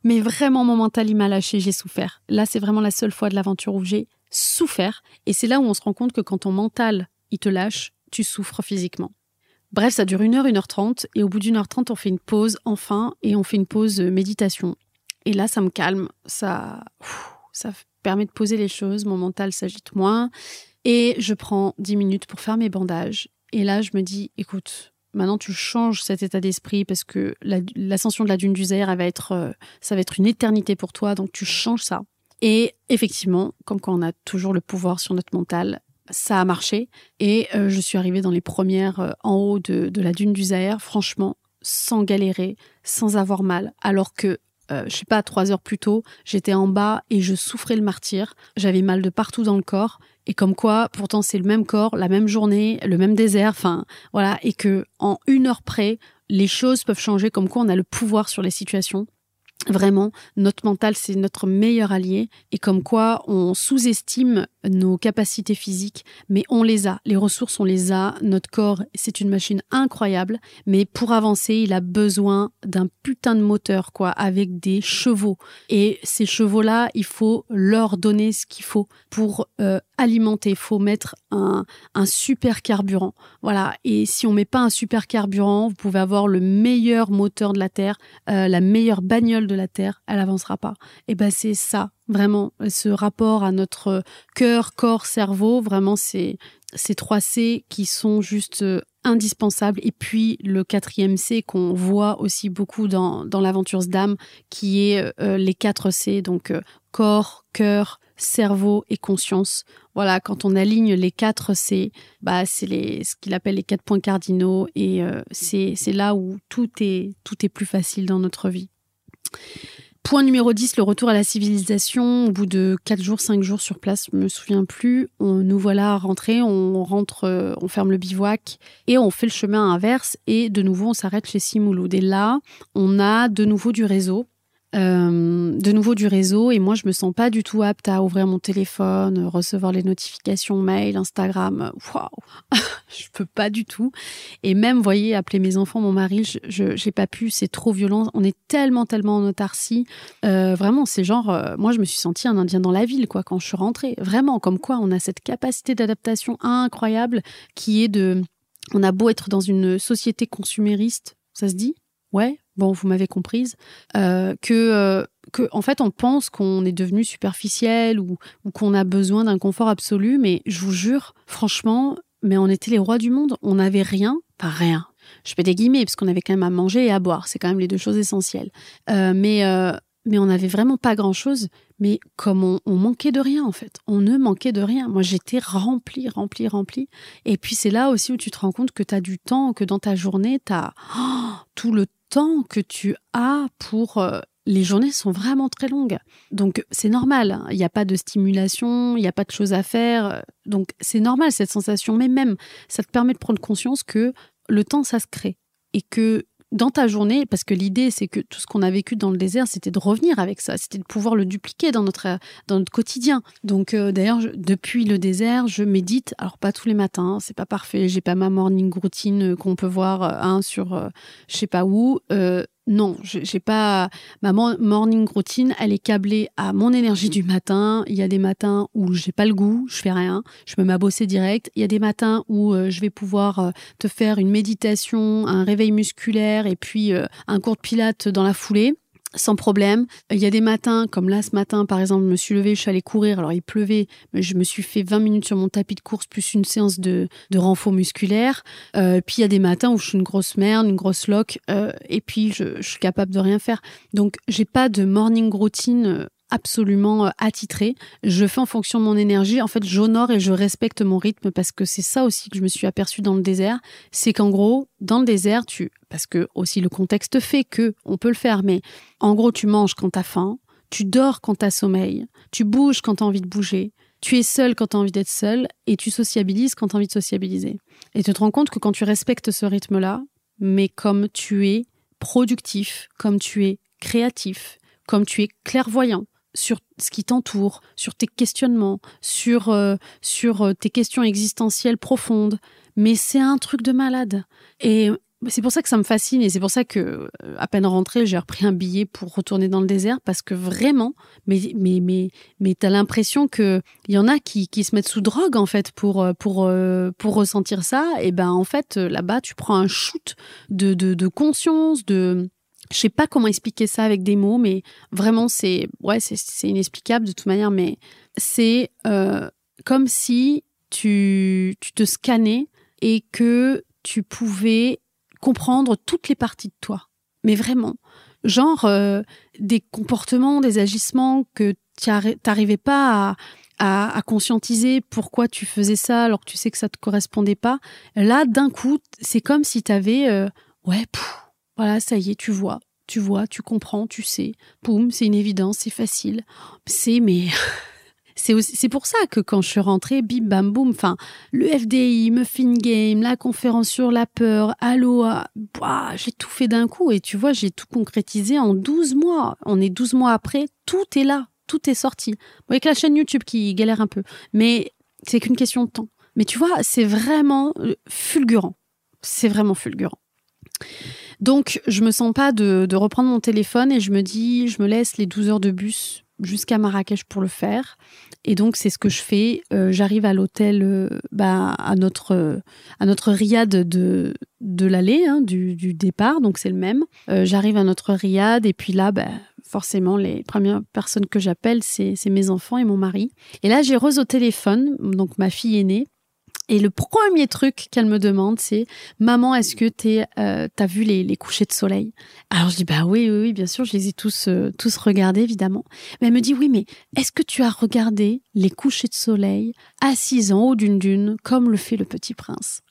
Mais vraiment, mon mental, il m'a lâché, j'ai souffert. Là, c'est vraiment la seule fois de l'aventure où j'ai souffert. Et c'est là où on se rend compte que quand ton mental, il te lâche, tu souffres physiquement. Bref, ça dure une heure, une heure trente. Et au bout d'une heure trente, on fait une pause, enfin, et on fait une pause euh, méditation. Et là, ça me calme. Ça, ça permet de poser les choses. Mon mental s'agite moins. Et je prends dix minutes pour faire mes bandages. Et là, je me dis, écoute, maintenant tu changes cet état d'esprit parce que l'ascension de la dune du Zahir, elle va être, euh, ça va être une éternité pour toi, donc tu changes ça. Et effectivement, comme quand on a toujours le pouvoir sur notre mental, ça a marché. Et euh, je suis arrivée dans les premières euh, en haut de, la dune du Zahir, franchement, sans galérer, sans avoir mal, alors que euh, je sais pas, trois heures plus tôt, j'étais en bas et je souffrais le martyr. J'avais mal de partout dans le corps. Et comme quoi, pourtant, c'est le même corps, la même journée, le même désert, enfin, voilà. Et que, en une heure près, les choses peuvent changer, comme quoi on a le pouvoir sur les situations. Vraiment, notre mental, c'est notre meilleur allié. Et comme quoi, on sous-estime nos capacités physiques, mais on les a. Les ressources, on les a. Notre corps, c'est une machine incroyable. Mais pour avancer, il a besoin d'un putain de moteur, quoi, avec des chevaux. Et ces chevaux-là, il faut leur donner ce qu'il faut pour euh, alimenter. Il faut mettre un, un super carburant. Voilà. Et si on met pas un super carburant, vous pouvez avoir le meilleur moteur de la Terre, euh, la meilleure bagnole de la Terre, elle avancera pas. Et ben c'est ça, vraiment, ce rapport à notre cœur, corps, cerveau, vraiment c'est ces trois C qui sont juste euh, indispensables. Et puis le quatrième C qu'on voit aussi beaucoup dans, dans l'aventure d'âme, qui est euh, les quatre C, donc corps, cœur, cerveau et conscience. Voilà, quand on aligne les quatre C, bah c'est les ce qu'il appelle les quatre points cardinaux et c'est c'est là où tout est tout est plus facile dans notre vie. Point numéro 10, le retour à la civilisation. Au bout de 4 jours, 5 jours sur place, je me souviens plus, on, nous voilà rentrés, on rentre, euh, on ferme le bivouac et on fait le chemin inverse et de nouveau on s'arrête chez Simouloud. Et là, on a de nouveau du réseau euh, de nouveau du réseau et moi je me sens pas du tout apte à ouvrir mon téléphone, recevoir les notifications mail, Instagram. Waouh, je peux pas du tout. Et même, voyez, appeler mes enfants, mon mari, je j'ai pas pu. C'est trop violent. On est tellement tellement en autarcie. Euh, vraiment, c'est genre, euh, moi je me suis sentie un Indien dans la ville quoi quand je suis rentrée. Vraiment, comme quoi on a cette capacité d'adaptation incroyable qui est de, on a beau être dans une société consumériste, ça se dit? Ouais, bon, vous m'avez comprise, euh, que, euh, que, en fait, on pense qu'on est devenu superficiel ou, ou qu'on a besoin d'un confort absolu, mais je vous jure, franchement, mais on était les rois du monde, on n'avait rien, pas rien. Je fais des guillemets, parce qu'on avait quand même à manger et à boire, c'est quand même les deux choses essentielles. Euh, mais, mais on n'avait vraiment pas grand-chose, mais comme on, manquait de rien en fait, on ne manquait de rien. Moi j'étais remplie, remplie, remplie. Et puis c'est là aussi où tu te rends compte que tu as du temps, que dans ta journée, tu as oh, tout le temps que tu as pour... Euh, les journées sont vraiment très longues. Donc c'est normal, hein. il n'y a pas de stimulation, il n'y a pas de choses à faire. Donc c'est normal cette sensation, mais même ça te permet de prendre conscience que le temps, ça se crée. Et que dans ta journée, parce que l'idée, c'est que tout ce qu'on a vécu dans le désert, c'était de revenir avec ça, c'était de pouvoir le dupliquer dans notre, dans notre quotidien. Donc, euh, d'ailleurs, depuis le désert, je médite. Alors, pas tous les matins, c'est pas parfait. J'ai pas ma morning routine qu'on peut voir euh, hein, sur, euh, je sais pas où non, j'ai pas ma morning routine, elle est câblée à mon énergie du matin. Il y a des matins où j'ai pas le goût, je fais rien, je me mets à bosser direct. Il y a des matins où euh, je vais pouvoir euh, te faire une méditation, un réveil musculaire et puis euh, un cours de pilates dans la foulée sans problème. Il y a des matins, comme là ce matin par exemple, je me suis levée, je suis allée courir, alors il pleuvait, mais je me suis fait 20 minutes sur mon tapis de course plus une séance de, de renfort musculaire. Euh, puis il y a des matins où je suis une grosse merde, une grosse loque, euh, et puis je, je, suis capable de rien faire. Donc j'ai pas de morning routine euh, absolument euh, attitré. Je fais en fonction de mon énergie. En fait, j'honore et je respecte mon rythme parce que c'est ça aussi que je me suis aperçue dans le désert. C'est qu'en gros, dans le désert, tu, parce que aussi le contexte fait que on peut le faire, mais en gros, tu manges quand t'as faim, tu dors quand t'as sommeil, tu bouges quand t'as envie de bouger, tu es seul quand t'as envie d'être seul et tu sociabilises quand t'as envie de sociabiliser. Et tu te rends compte que quand tu respectes ce rythme-là, mais comme tu es productif, comme tu es créatif, comme tu es clairvoyant, sur ce qui t'entoure, sur tes questionnements, sur, euh, sur euh, tes questions existentielles profondes. Mais c'est un truc de malade. Et c'est pour ça que ça me fascine et c'est pour ça que, euh, à peine rentrée, j'ai repris un billet pour retourner dans le désert parce que vraiment, mais, mais, mais, mais t'as l'impression qu'il y en a qui, qui se mettent sous drogue, en fait, pour, pour, pour ressentir ça. Et ben, en fait, là-bas, tu prends un shoot de, de, de conscience, de, je sais pas comment expliquer ça avec des mots, mais vraiment c'est ouais c'est inexplicable de toute manière, mais c'est euh, comme si tu tu te scannais et que tu pouvais comprendre toutes les parties de toi, mais vraiment, genre euh, des comportements, des agissements que tu n'arrivais pas à, à, conscientiser pourquoi tu faisais ça alors que tu sais que ça te correspondait pas. Là, d'un coup, c'est comme si tu avais euh, ouais. Voilà, ça y est, tu vois, tu vois, tu comprends, tu sais. Poum, c'est une évidence, c'est facile. C'est mais c'est pour ça que quand je suis rentrée, bim bam boum, enfin, le FDI, Muffin Game, la conférence sur la peur, Aloha, j'ai tout fait d'un coup et tu vois, j'ai tout concrétisé en 12 mois. On est 12 mois après, tout est là, tout est sorti. avec la chaîne YouTube qui galère un peu, mais c'est qu'une question de temps. Mais tu vois, c'est vraiment euh, fulgurant. C'est vraiment fulgurant. Donc, je me sens pas de, reprendre mon téléphone et je me dis, je me laisse les 12 heures de bus jusqu'à Marrakech pour le faire. Et donc, c'est ce que je fais. Euh, j'arrive à l'hôtel, euh, bah, à notre à notre riad de de l'allée, hein, du, départ. Donc, c'est le même. Euh, j'arrive à notre riad et puis là, bah, forcément, les premières personnes que j'appelle, c'est mes enfants et mon mari. Et là, j'ai Rose au téléphone, donc ma fille aînée. Et le premier truc qu'elle me demande, c'est Maman, est-ce que tu euh, as vu les, les, couchers de soleil? Alors je dis Bah oui, oui, oui, bien sûr, je les ai tous, euh, tous regardés, évidemment. Mais elle me dit Oui, mais est-ce que tu as regardé les couchers de soleil assis en haut d'une dune, comme le fait le petit prince?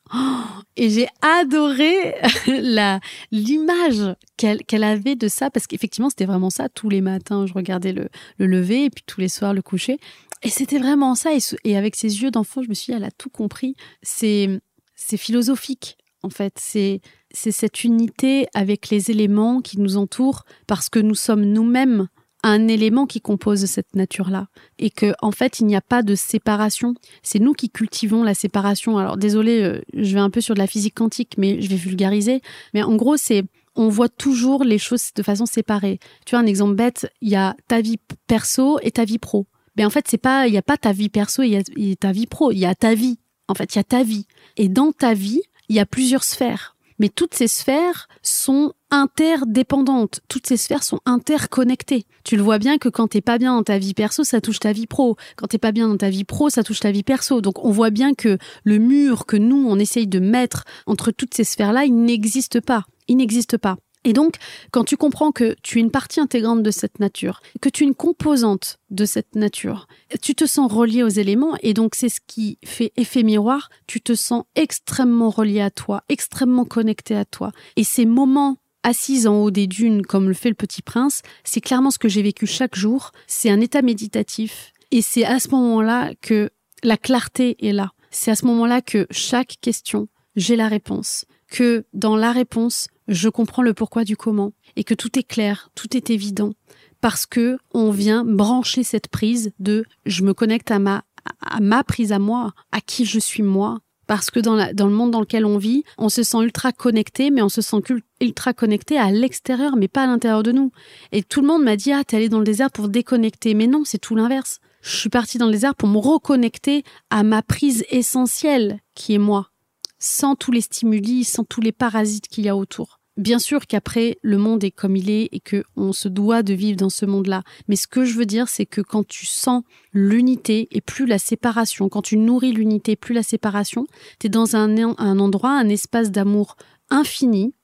Et j'ai adoré la l'image qu'elle qu'elle avait de ça parce qu'effectivement c'était vraiment ça. Tous les matins je regardais le, le lever et puis tous les soirs le coucher et c'était vraiment ça. Et, avec ses yeux d'enfant, je me suis dit, elle a tout compris. C'est, c'est philosophique, en fait. C'est, c'est cette unité avec les éléments qui nous entourent parce que nous sommes nous-mêmes un élément qui compose cette nature-là. Et que, en fait, il n'y a pas de séparation. C'est nous qui cultivons la séparation. Alors, désolé, euh, je vais un peu sur de la physique quantique, mais je vais vulgariser. Mais en gros, c'est, on voit toujours les choses de façon séparée. Tu vois, un exemple bête, il y a ta vie perso et ta vie pro mais en fait c'est pas il y a pas ta vie perso et y a ta vie pro il y a ta vie en fait il y a ta vie et dans ta vie il y a plusieurs sphères mais toutes ces sphères sont interdépendantes. Toutes ces sphères sont interconnectées. Tu le vois bien que quand t'es pas bien dans ta vie perso, ça touche ta vie pro. Quand t'es pas bien dans ta vie pro, ça touche ta vie perso. Donc on voit bien que le mur que nous on essaye de mettre entre toutes ces sphères-là, il n'existe pas. Il n'existe pas. Et donc, quand tu comprends que tu es une partie intégrante de cette nature, que tu es une composante de cette nature, tu te sens relié aux éléments et donc c'est ce qui fait effet miroir, tu te sens extrêmement relié à toi, extrêmement connecté à toi. Et ces moments assis en haut des dunes comme le fait le petit prince, c'est clairement ce que j'ai vécu chaque jour, c'est un état méditatif et c'est à ce moment-là que la clarté est là. C'est à ce moment-là que chaque question, j'ai la réponse, que dans la réponse, je comprends le pourquoi du comment et que tout est clair, tout est évident parce que on vient brancher cette prise de je me connecte à ma à ma prise à moi, à qui je suis moi. Parce que dans, la, dans le monde dans lequel on vit, on se sent ultra connecté, mais on se sent ultra connecté à l'extérieur, mais pas à l'intérieur de nous. Et tout le monde m'a dit, ah, t'es allé dans le désert pour déconnecter. Mais non, c'est tout l'inverse. Je suis partie dans le désert pour me reconnecter à ma prise essentielle, qui est moi. Sans tous les stimuli, sans tous les parasites qu'il y a autour. Bien sûr qu'après, le monde est comme il est et que on se doit de vivre dans ce monde-là. Mais ce que je veux dire, c'est que quand tu sens l'unité et plus la séparation, quand tu nourris l'unité, plus la séparation, tu es dans un, un endroit, un espace d'amour infini.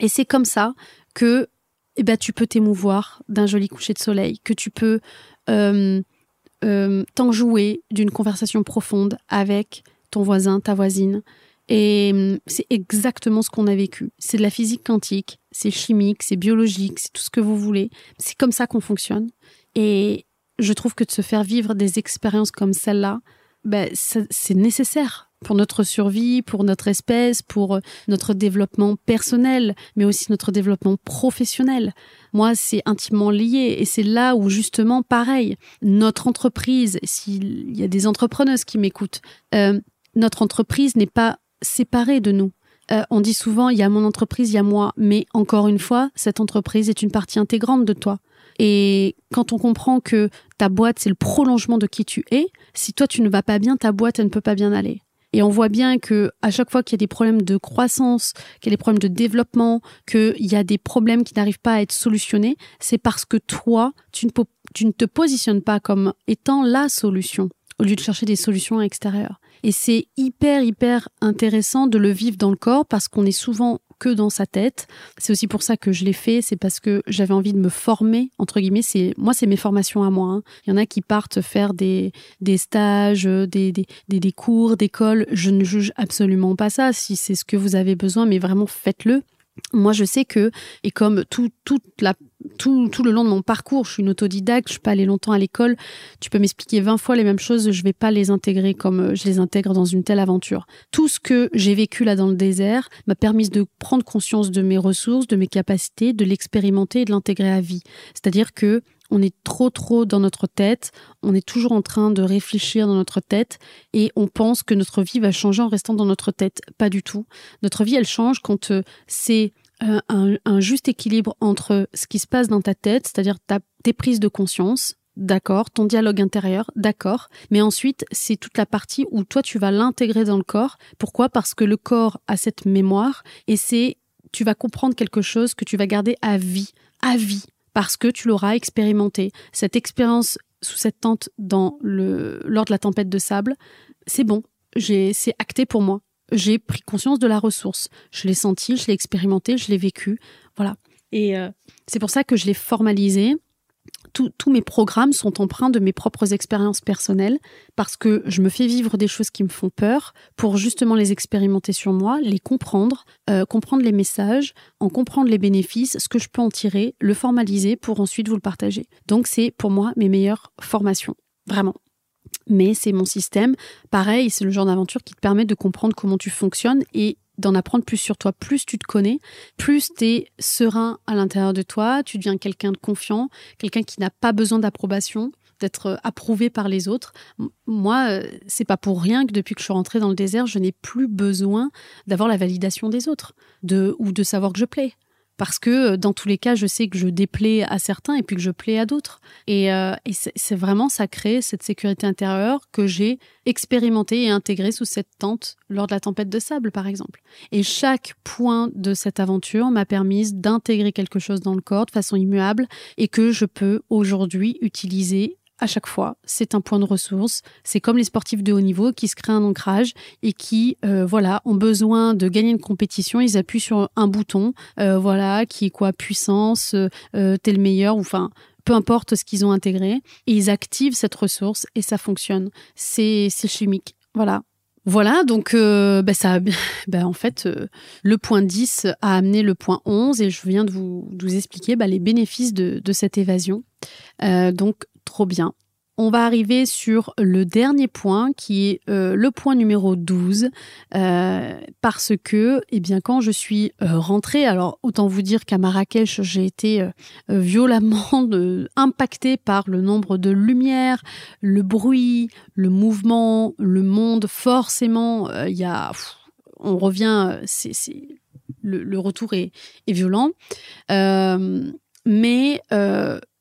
Et c'est comme ça que eh ben, tu peux t'émouvoir d'un joli coucher de soleil, que tu peux euh, euh, t'enjouer d'une conversation profonde avec ton voisin, ta voisine, et hum, c'est exactement ce qu'on a vécu. C'est de la physique quantique, c'est chimique, c'est biologique, c'est tout ce que vous voulez. C'est comme ça qu'on fonctionne. Et je trouve que de se faire vivre des expériences comme celle-là, ben, c'est nécessaire pour notre survie, pour notre espèce, pour euh, notre développement personnel, mais aussi notre développement professionnel. Moi, c'est intimement lié et c'est là où justement, pareil, notre entreprise, s'il y a des entrepreneuses qui m'écoutent, euh, notre entreprise n'est pas séparés de nous. Euh, on dit souvent, il y a mon entreprise, il y a moi, mais encore une fois, cette entreprise est une partie intégrante de toi. Et quand on comprend que ta boîte, c'est le prolongement de qui tu es, si toi tu ne vas pas bien, ta boîte, elle ne peut pas bien aller. Et on voit bien que à chaque fois qu'il y a des problèmes de croissance, qu'il y a des problèmes de développement, qu'il y a des problèmes qui n'arrivent pas à être solutionnés, c'est parce que toi, tu ne, tu ne te positionnes pas comme étant la solution au lieu de chercher des solutions extérieures. Et c'est hyper, hyper intéressant de le vivre dans le corps parce qu'on est souvent que dans sa tête. C'est aussi pour ça que je l'ai fait, c'est parce que j'avais envie de me former, entre guillemets. C'est, moi, c'est mes formations à moi. Hein. Il y en a qui partent faire des, des stages, des, des, des, cours d'école. Je ne juge absolument pas ça. Si c'est ce que vous avez besoin, mais vraiment faites-le. Moi, je sais que, et comme tout, toute la, tout, tout, le long de mon parcours, je suis une autodidacte, je suis pas allée longtemps à l'école, tu peux m'expliquer 20 fois les mêmes choses, je vais pas les intégrer comme euh, je les intègre dans une telle aventure. Tout ce que j'ai vécu là dans le désert m'a permis de prendre conscience de mes ressources, de mes capacités, de l'expérimenter et de l'intégrer à vie. C'est-à-dire que on est trop trop dans notre tête, on est toujours en train de réfléchir dans notre tête et on pense que notre vie va changer en restant dans notre tête. Pas du tout. Notre vie, elle change quand euh, c'est euh, un, juste équilibre entre ce qui se passe dans ta tête, c'est-à-dire tes prises de conscience, d'accord, ton dialogue intérieur, d'accord, mais ensuite c'est toute la partie où toi tu vas l'intégrer dans le corps. Pourquoi? Parce que le corps a cette mémoire et c'est tu vas comprendre quelque chose que tu vas garder à vie, à vie parce que tu l'auras expérimenté. Cette expérience sous cette tente dans le, lors de la tempête de sable, c'est bon, c'est acté pour moi. J'ai pris conscience de la ressource. Je l'ai senti, je l'ai expérimenté, je l'ai vécu. Voilà. Et euh, c'est pour ça que je l'ai formalisé tous mes programmes sont empreints de mes propres expériences personnelles parce que je me fais vivre des choses qui me font peur pour justement les expérimenter sur moi, les comprendre, euh, comprendre les messages, en comprendre les bénéfices, ce que je peux en tirer, le formaliser pour ensuite vous le partager. Donc c'est pour moi mes meilleures formations, vraiment mais c'est mon système. Pareil, c'est le genre d'aventure qui te permet de comprendre comment tu fonctionnes et d'en apprendre plus sur toi. Plus tu te connais, plus tu es serein à l'intérieur de toi, tu deviens quelqu'un de confiant, quelqu'un qui n'a pas besoin d'approbation, d'être euh, approuvé par les autres. Moi, euh, c'est pas pour rien que depuis que je suis rentrée dans le désert, je n'ai plus besoin d'avoir la validation des autres, de ou de savoir que je plais parce que euh, dans tous les cas, je sais que je déplais à certains et puis que je plais à d'autres. Et, euh, c'est vraiment ça crée cette sécurité intérieure que j'ai expérimentée et intégrée sous cette tente lors de la tempête de sable, par exemple. Et chaque point de cette aventure m'a permis d'intégrer quelque chose dans le corps de façon immuable et que je peux aujourd'hui utiliser à chaque fois. C'est un point de ressource. C'est comme les sportifs de haut niveau qui se créent un ancrage et qui, euh, voilà, ont besoin de gagner une compétition. Ils appuient sur un bouton, euh, voilà, qui est quoi, puissance, euh, tel meilleur, ou enfin, peu importe ce qu'ils ont intégré, et ils activent cette ressource et ça fonctionne. C'est chimique. Voilà. Voilà, donc bah, ça, bah, en fait, le point 10 a amené le point 11 et je viens de vous, expliquer bah, les bénéfices de, de cette évasion. donc bien. On va arriver sur le dernier point qui est euh, le point numéro 12 euh, parce que eh bien quand je suis euh, rentrée alors autant vous dire qu'à Marrakech j'ai été violemment impactée par le nombre de lumières, le bruit, le mouvement, le monde forcément il y a on revient c'est le, retour est violent mais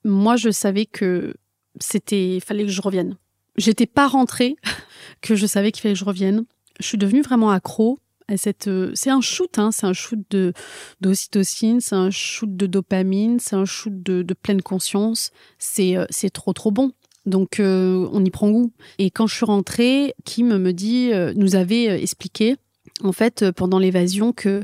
moi je savais que c'était, fallait que je revienne. J'étais pas rentrée que je savais qu'il fallait que je revienne. Je suis devenue vraiment accro à cette. Euh, c'est un shoot, hein, c'est un shoot de d'ocytocine, c'est un shoot de dopamine, c'est un shoot de, de pleine conscience. C'est euh, c'est trop trop bon. Donc euh, on y prend goût. Et quand je suis rentrée, Kim me dit, nous avait expliqué en fait pendant l'évasion que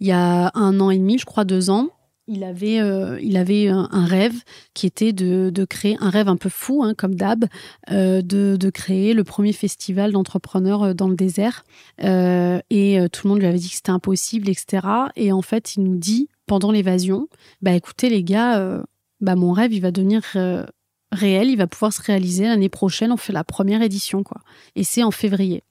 il y a un an et demi, je crois deux ans, il avait, euh, il avait un, rêve qui était de, créer un rêve un peu fou, hein, comme d'hab, euh, de, de, créer le premier festival d'entrepreneurs euh, dans le désert. et tout le monde lui avait dit que c'était impossible, etc. Et en fait, il nous dit pendant l'évasion, bah écoutez les gars, bah mon rêve, il va devenir réel, il va pouvoir se réaliser l'année prochaine. On fait la première édition, quoi. Et c'est en février.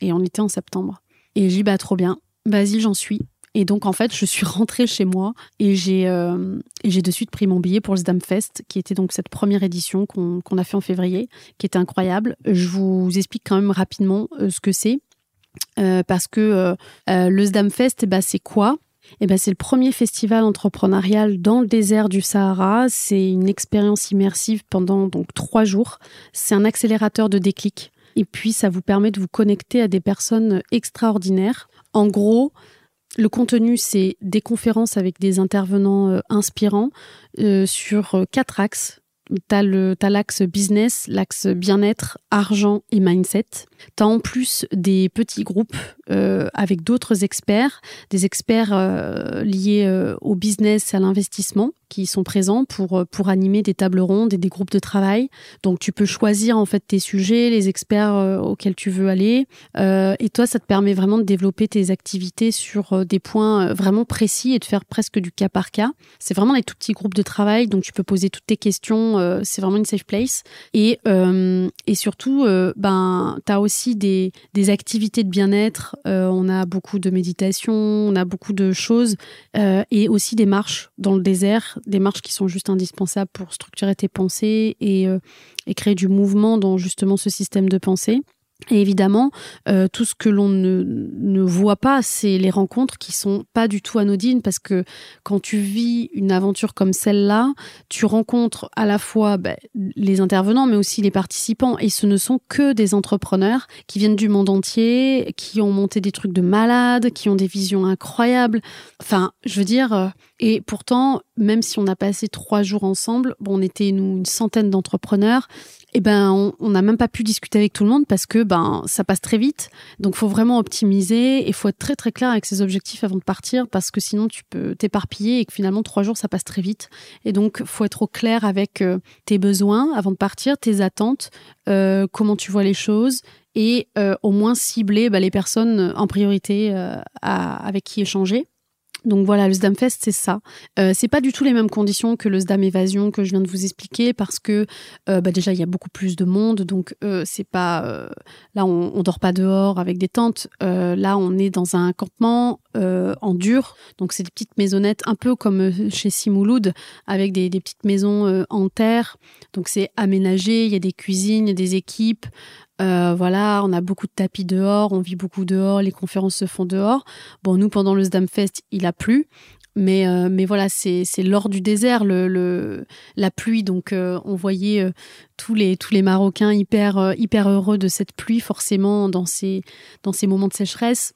Et on était en septembre. Et j'ai dit bah trop bien, vas-y, j'en suis. Et donc, en fait, je suis rentrée chez moi et j'ai euh, j'ai de suite pris mon billet pour le Fest, qui était donc cette première édition qu'on a fait en février, qui était incroyable. Je vous explique quand même rapidement euh, ce que c'est. Euh, parce que le Zdamfest, eh ben, c'est quoi? Eh ben, c'est le premier festival entrepreneurial dans le désert du Sahara. C'est une expérience immersive pendant donc trois jours. C'est un accélérateur de déclic. Et puis, ça vous permet de vous connecter à des personnes extraordinaires. En gros, le contenu, c'est des conférences avec des intervenants euh, inspirants euh, sur euh, quatre axes. Tu as l'axe business, l'axe bien-être, argent et mindset. Tu as en plus des petits groupes avec d'autres experts, des experts liés au business et à l'investissement qui sont présents pour pour animer des tables rondes et des groupes de travail. Donc tu peux choisir en fait tes sujets, les experts auxquels tu veux aller, et toi ça te permet vraiment de développer tes activités sur des points vraiment précis et de faire presque du cas par cas. C'est vraiment des tout petits groupes de travail, donc tu peux poser toutes tes questions. c'est vraiment une safe place et et surtout ben tu as aussi des, des activités de bien-être. Euh, on a beaucoup de méditation, on a beaucoup de choses euh, et aussi des marches dans le désert, des marches qui sont juste indispensables pour structurer tes pensées et, euh, et créer du mouvement dans justement ce système de pensée. Et évidemment, euh, tout ce que l'on ne, voit pas, c'est les rencontres qui sont pas du tout anodines parce que quand tu vis une aventure comme celle-là, tu rencontres à la fois ben, les intervenants, mais aussi les participants. Et ce ne sont que des entrepreneurs qui viennent du monde entier, qui ont monté des trucs de malades, qui ont des visions incroyables. Enfin, je veux dire, euh, et pourtant, même si on a passé trois jours ensemble, bon, on était nous une centaine d'entrepreneurs, eh ben on n'a même pas pu discuter avec tout le monde parce que ben ça passe très vite. Donc faut vraiment optimiser et faut être très très clair avec ses objectifs avant de partir parce que sinon tu peux t'éparpiller et que finalement trois jours ça passe très vite. Et donc faut être au clair avec euh, tes besoins avant de partir, tes attentes, euh, comment tu vois les choses et euh, au moins cibler bah, les personnes en priorité avec qui échanger. Donc voilà, le Sdamfest, c'est ça. Euh, c'est pas du tout les mêmes conditions que le Sdam Évasion que je viens de vous expliquer parce que euh, bah déjà il y a beaucoup plus de monde, donc euh, c'est pas là on, dort pas dehors avec des tentes. Là on est dans un campement en dur, donc c'est des petites maisonnettes un peu comme chez Simouloud avec des, petites maisons en terre. Donc c'est aménagé, il y a des cuisines, des équipes. Euh, voilà, on a beaucoup de tapis dehors, on vit beaucoup dehors, les conférences se font dehors. Bon, nous, pendant le Sdamfest, il a plu. Mais, euh, mais voilà, c'est lors du désert, le, le, la pluie. Donc, euh, on voyait tous, les, tous les Marocains hyper, hyper heureux de cette pluie, forcément, dans ces, dans ces moments de sécheresse.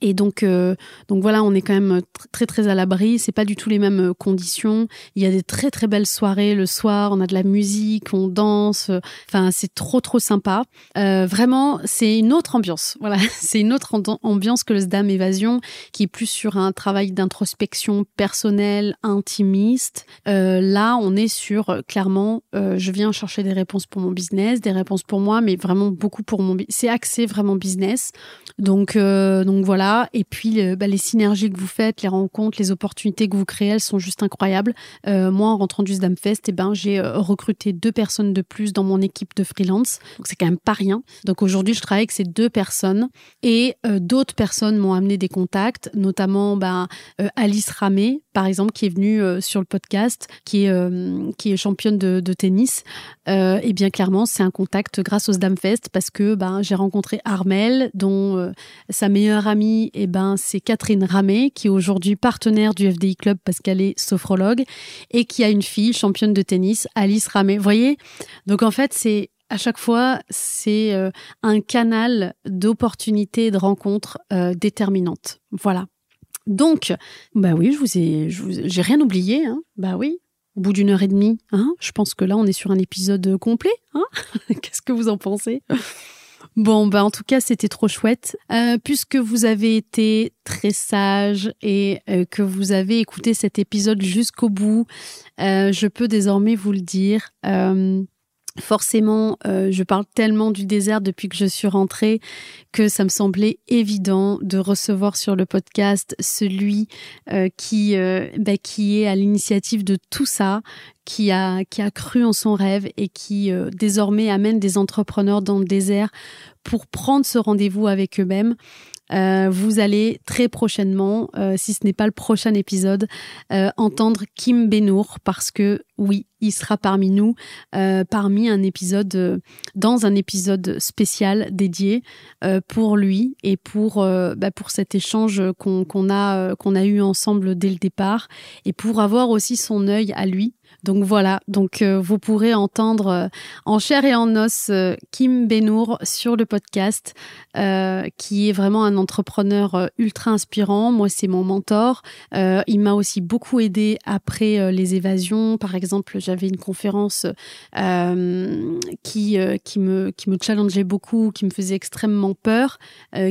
Et donc, euh, donc voilà, on est quand même très très à l'abri. C'est pas du tout les mêmes euh, conditions. Il y a des très très belles soirées le soir. On a de la musique, on danse. Enfin, c'est trop trop sympa. Euh, vraiment, c'est une autre ambiance. Voilà, c'est une autre ambiance que le SDAM Évasion, qui est plus sur un travail d'introspection personnelle, intimiste. Euh, là, on est sur euh, clairement, euh, je viens chercher des réponses pour mon business, des réponses pour moi, mais vraiment beaucoup pour mon. C'est axé vraiment business. Donc donc voilà et puis, euh, bah, les synergies que vous faites, les rencontres, les opportunités que vous créez, elles sont juste incroyables. Euh, moi, en rentrant du Sdamfest, eh ben, j'ai euh, recruté deux personnes de plus dans mon équipe de freelance. Donc, c'est quand même pas rien. Donc, aujourd'hui, je travaille avec ces deux personnes et d'autres personnes m'ont amené des contacts, notamment ben, Alice Ramé, par exemple, qui est venue sur le podcast, qui est, est championne de, tennis. et bien, clairement, c'est un contact grâce au Sdamfest parce que ben, j'ai rencontré Armel, dont sa meilleure amie eh ben, c'est Catherine Ramé, qui est aujourd'hui partenaire du FDI Club parce qu'elle est sophrologue et qui a une fille championne de tennis, Alice Ramé. Vous voyez? Donc en fait, c'est à chaque fois, c'est euh, un canal d'opportunités, de rencontres euh, déterminantes. Voilà. Donc, bah oui, je vous ai, j'ai rien oublié. Hein bah oui, au bout d'une heure et demie, hein je pense que là, on est sur un épisode complet. Hein Qu'est-ce que vous en pensez? Bon, ben en tout cas, c'était trop chouette. Euh, puisque vous avez été très sage et euh, que vous avez écouté cet épisode jusqu'au bout, euh, je peux désormais vous le dire. Forcément, je parle tellement du désert depuis que je suis rentrée que ça me semblait évident de recevoir sur le podcast celui qui, bah, qui est à l'initiative de tout ça, qui a, qui a cru en son rêve et qui euh, désormais amène des entrepreneurs dans le désert pour prendre ce rendez-vous avec eux-mêmes. Euh, vous allez très prochainement, euh, si ce n'est pas le prochain épisode, euh, entendre Kim Benour parce que oui, il sera parmi nous, parmi un épisode, dans un épisode spécial dédié pour lui et pour bah, pour cet échange qu'on a qu'on a eu ensemble dès le départ et pour avoir aussi son œil à lui Donc voilà, donc euh, vous pourrez entendre euh, en chair et en os euh, Kim Benour sur le podcast, qui est vraiment un entrepreneur ultra inspirant. Moi, c'est mon mentor. il m'a aussi beaucoup aidé après les évasions. Par exemple, j'avais une conférence qui qui me qui me challengeait beaucoup, qui me faisait extrêmement peur,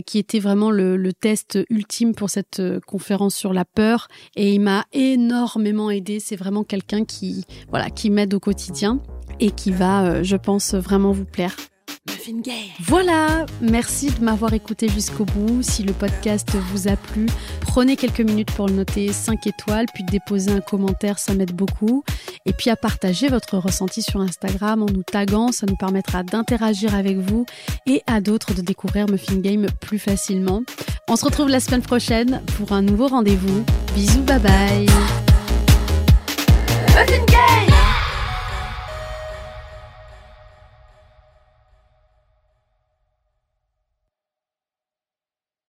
qui était vraiment le, le test ultime pour cette conférence sur la peur. Et il m'a énormément aidé. C'est vraiment quelqu'un qui voilà, qui m'aide au quotidien et qui va, euh, je pense, vraiment vous plaire. Voilà, merci de m'avoir écouté jusqu'au bout. Si le podcast vous a plu, prenez quelques minutes pour le noter 5 étoiles, puis déposer un commentaire, ça m'aide beaucoup. Et puis à partager votre ressenti sur Instagram en nous taguant, ça nous permettra d'interagir avec vous et à d'autres de découvrir Muffin Game plus facilement. On se retrouve la semaine prochaine pour un nouveau rendez-vous. Bisous, bye bye.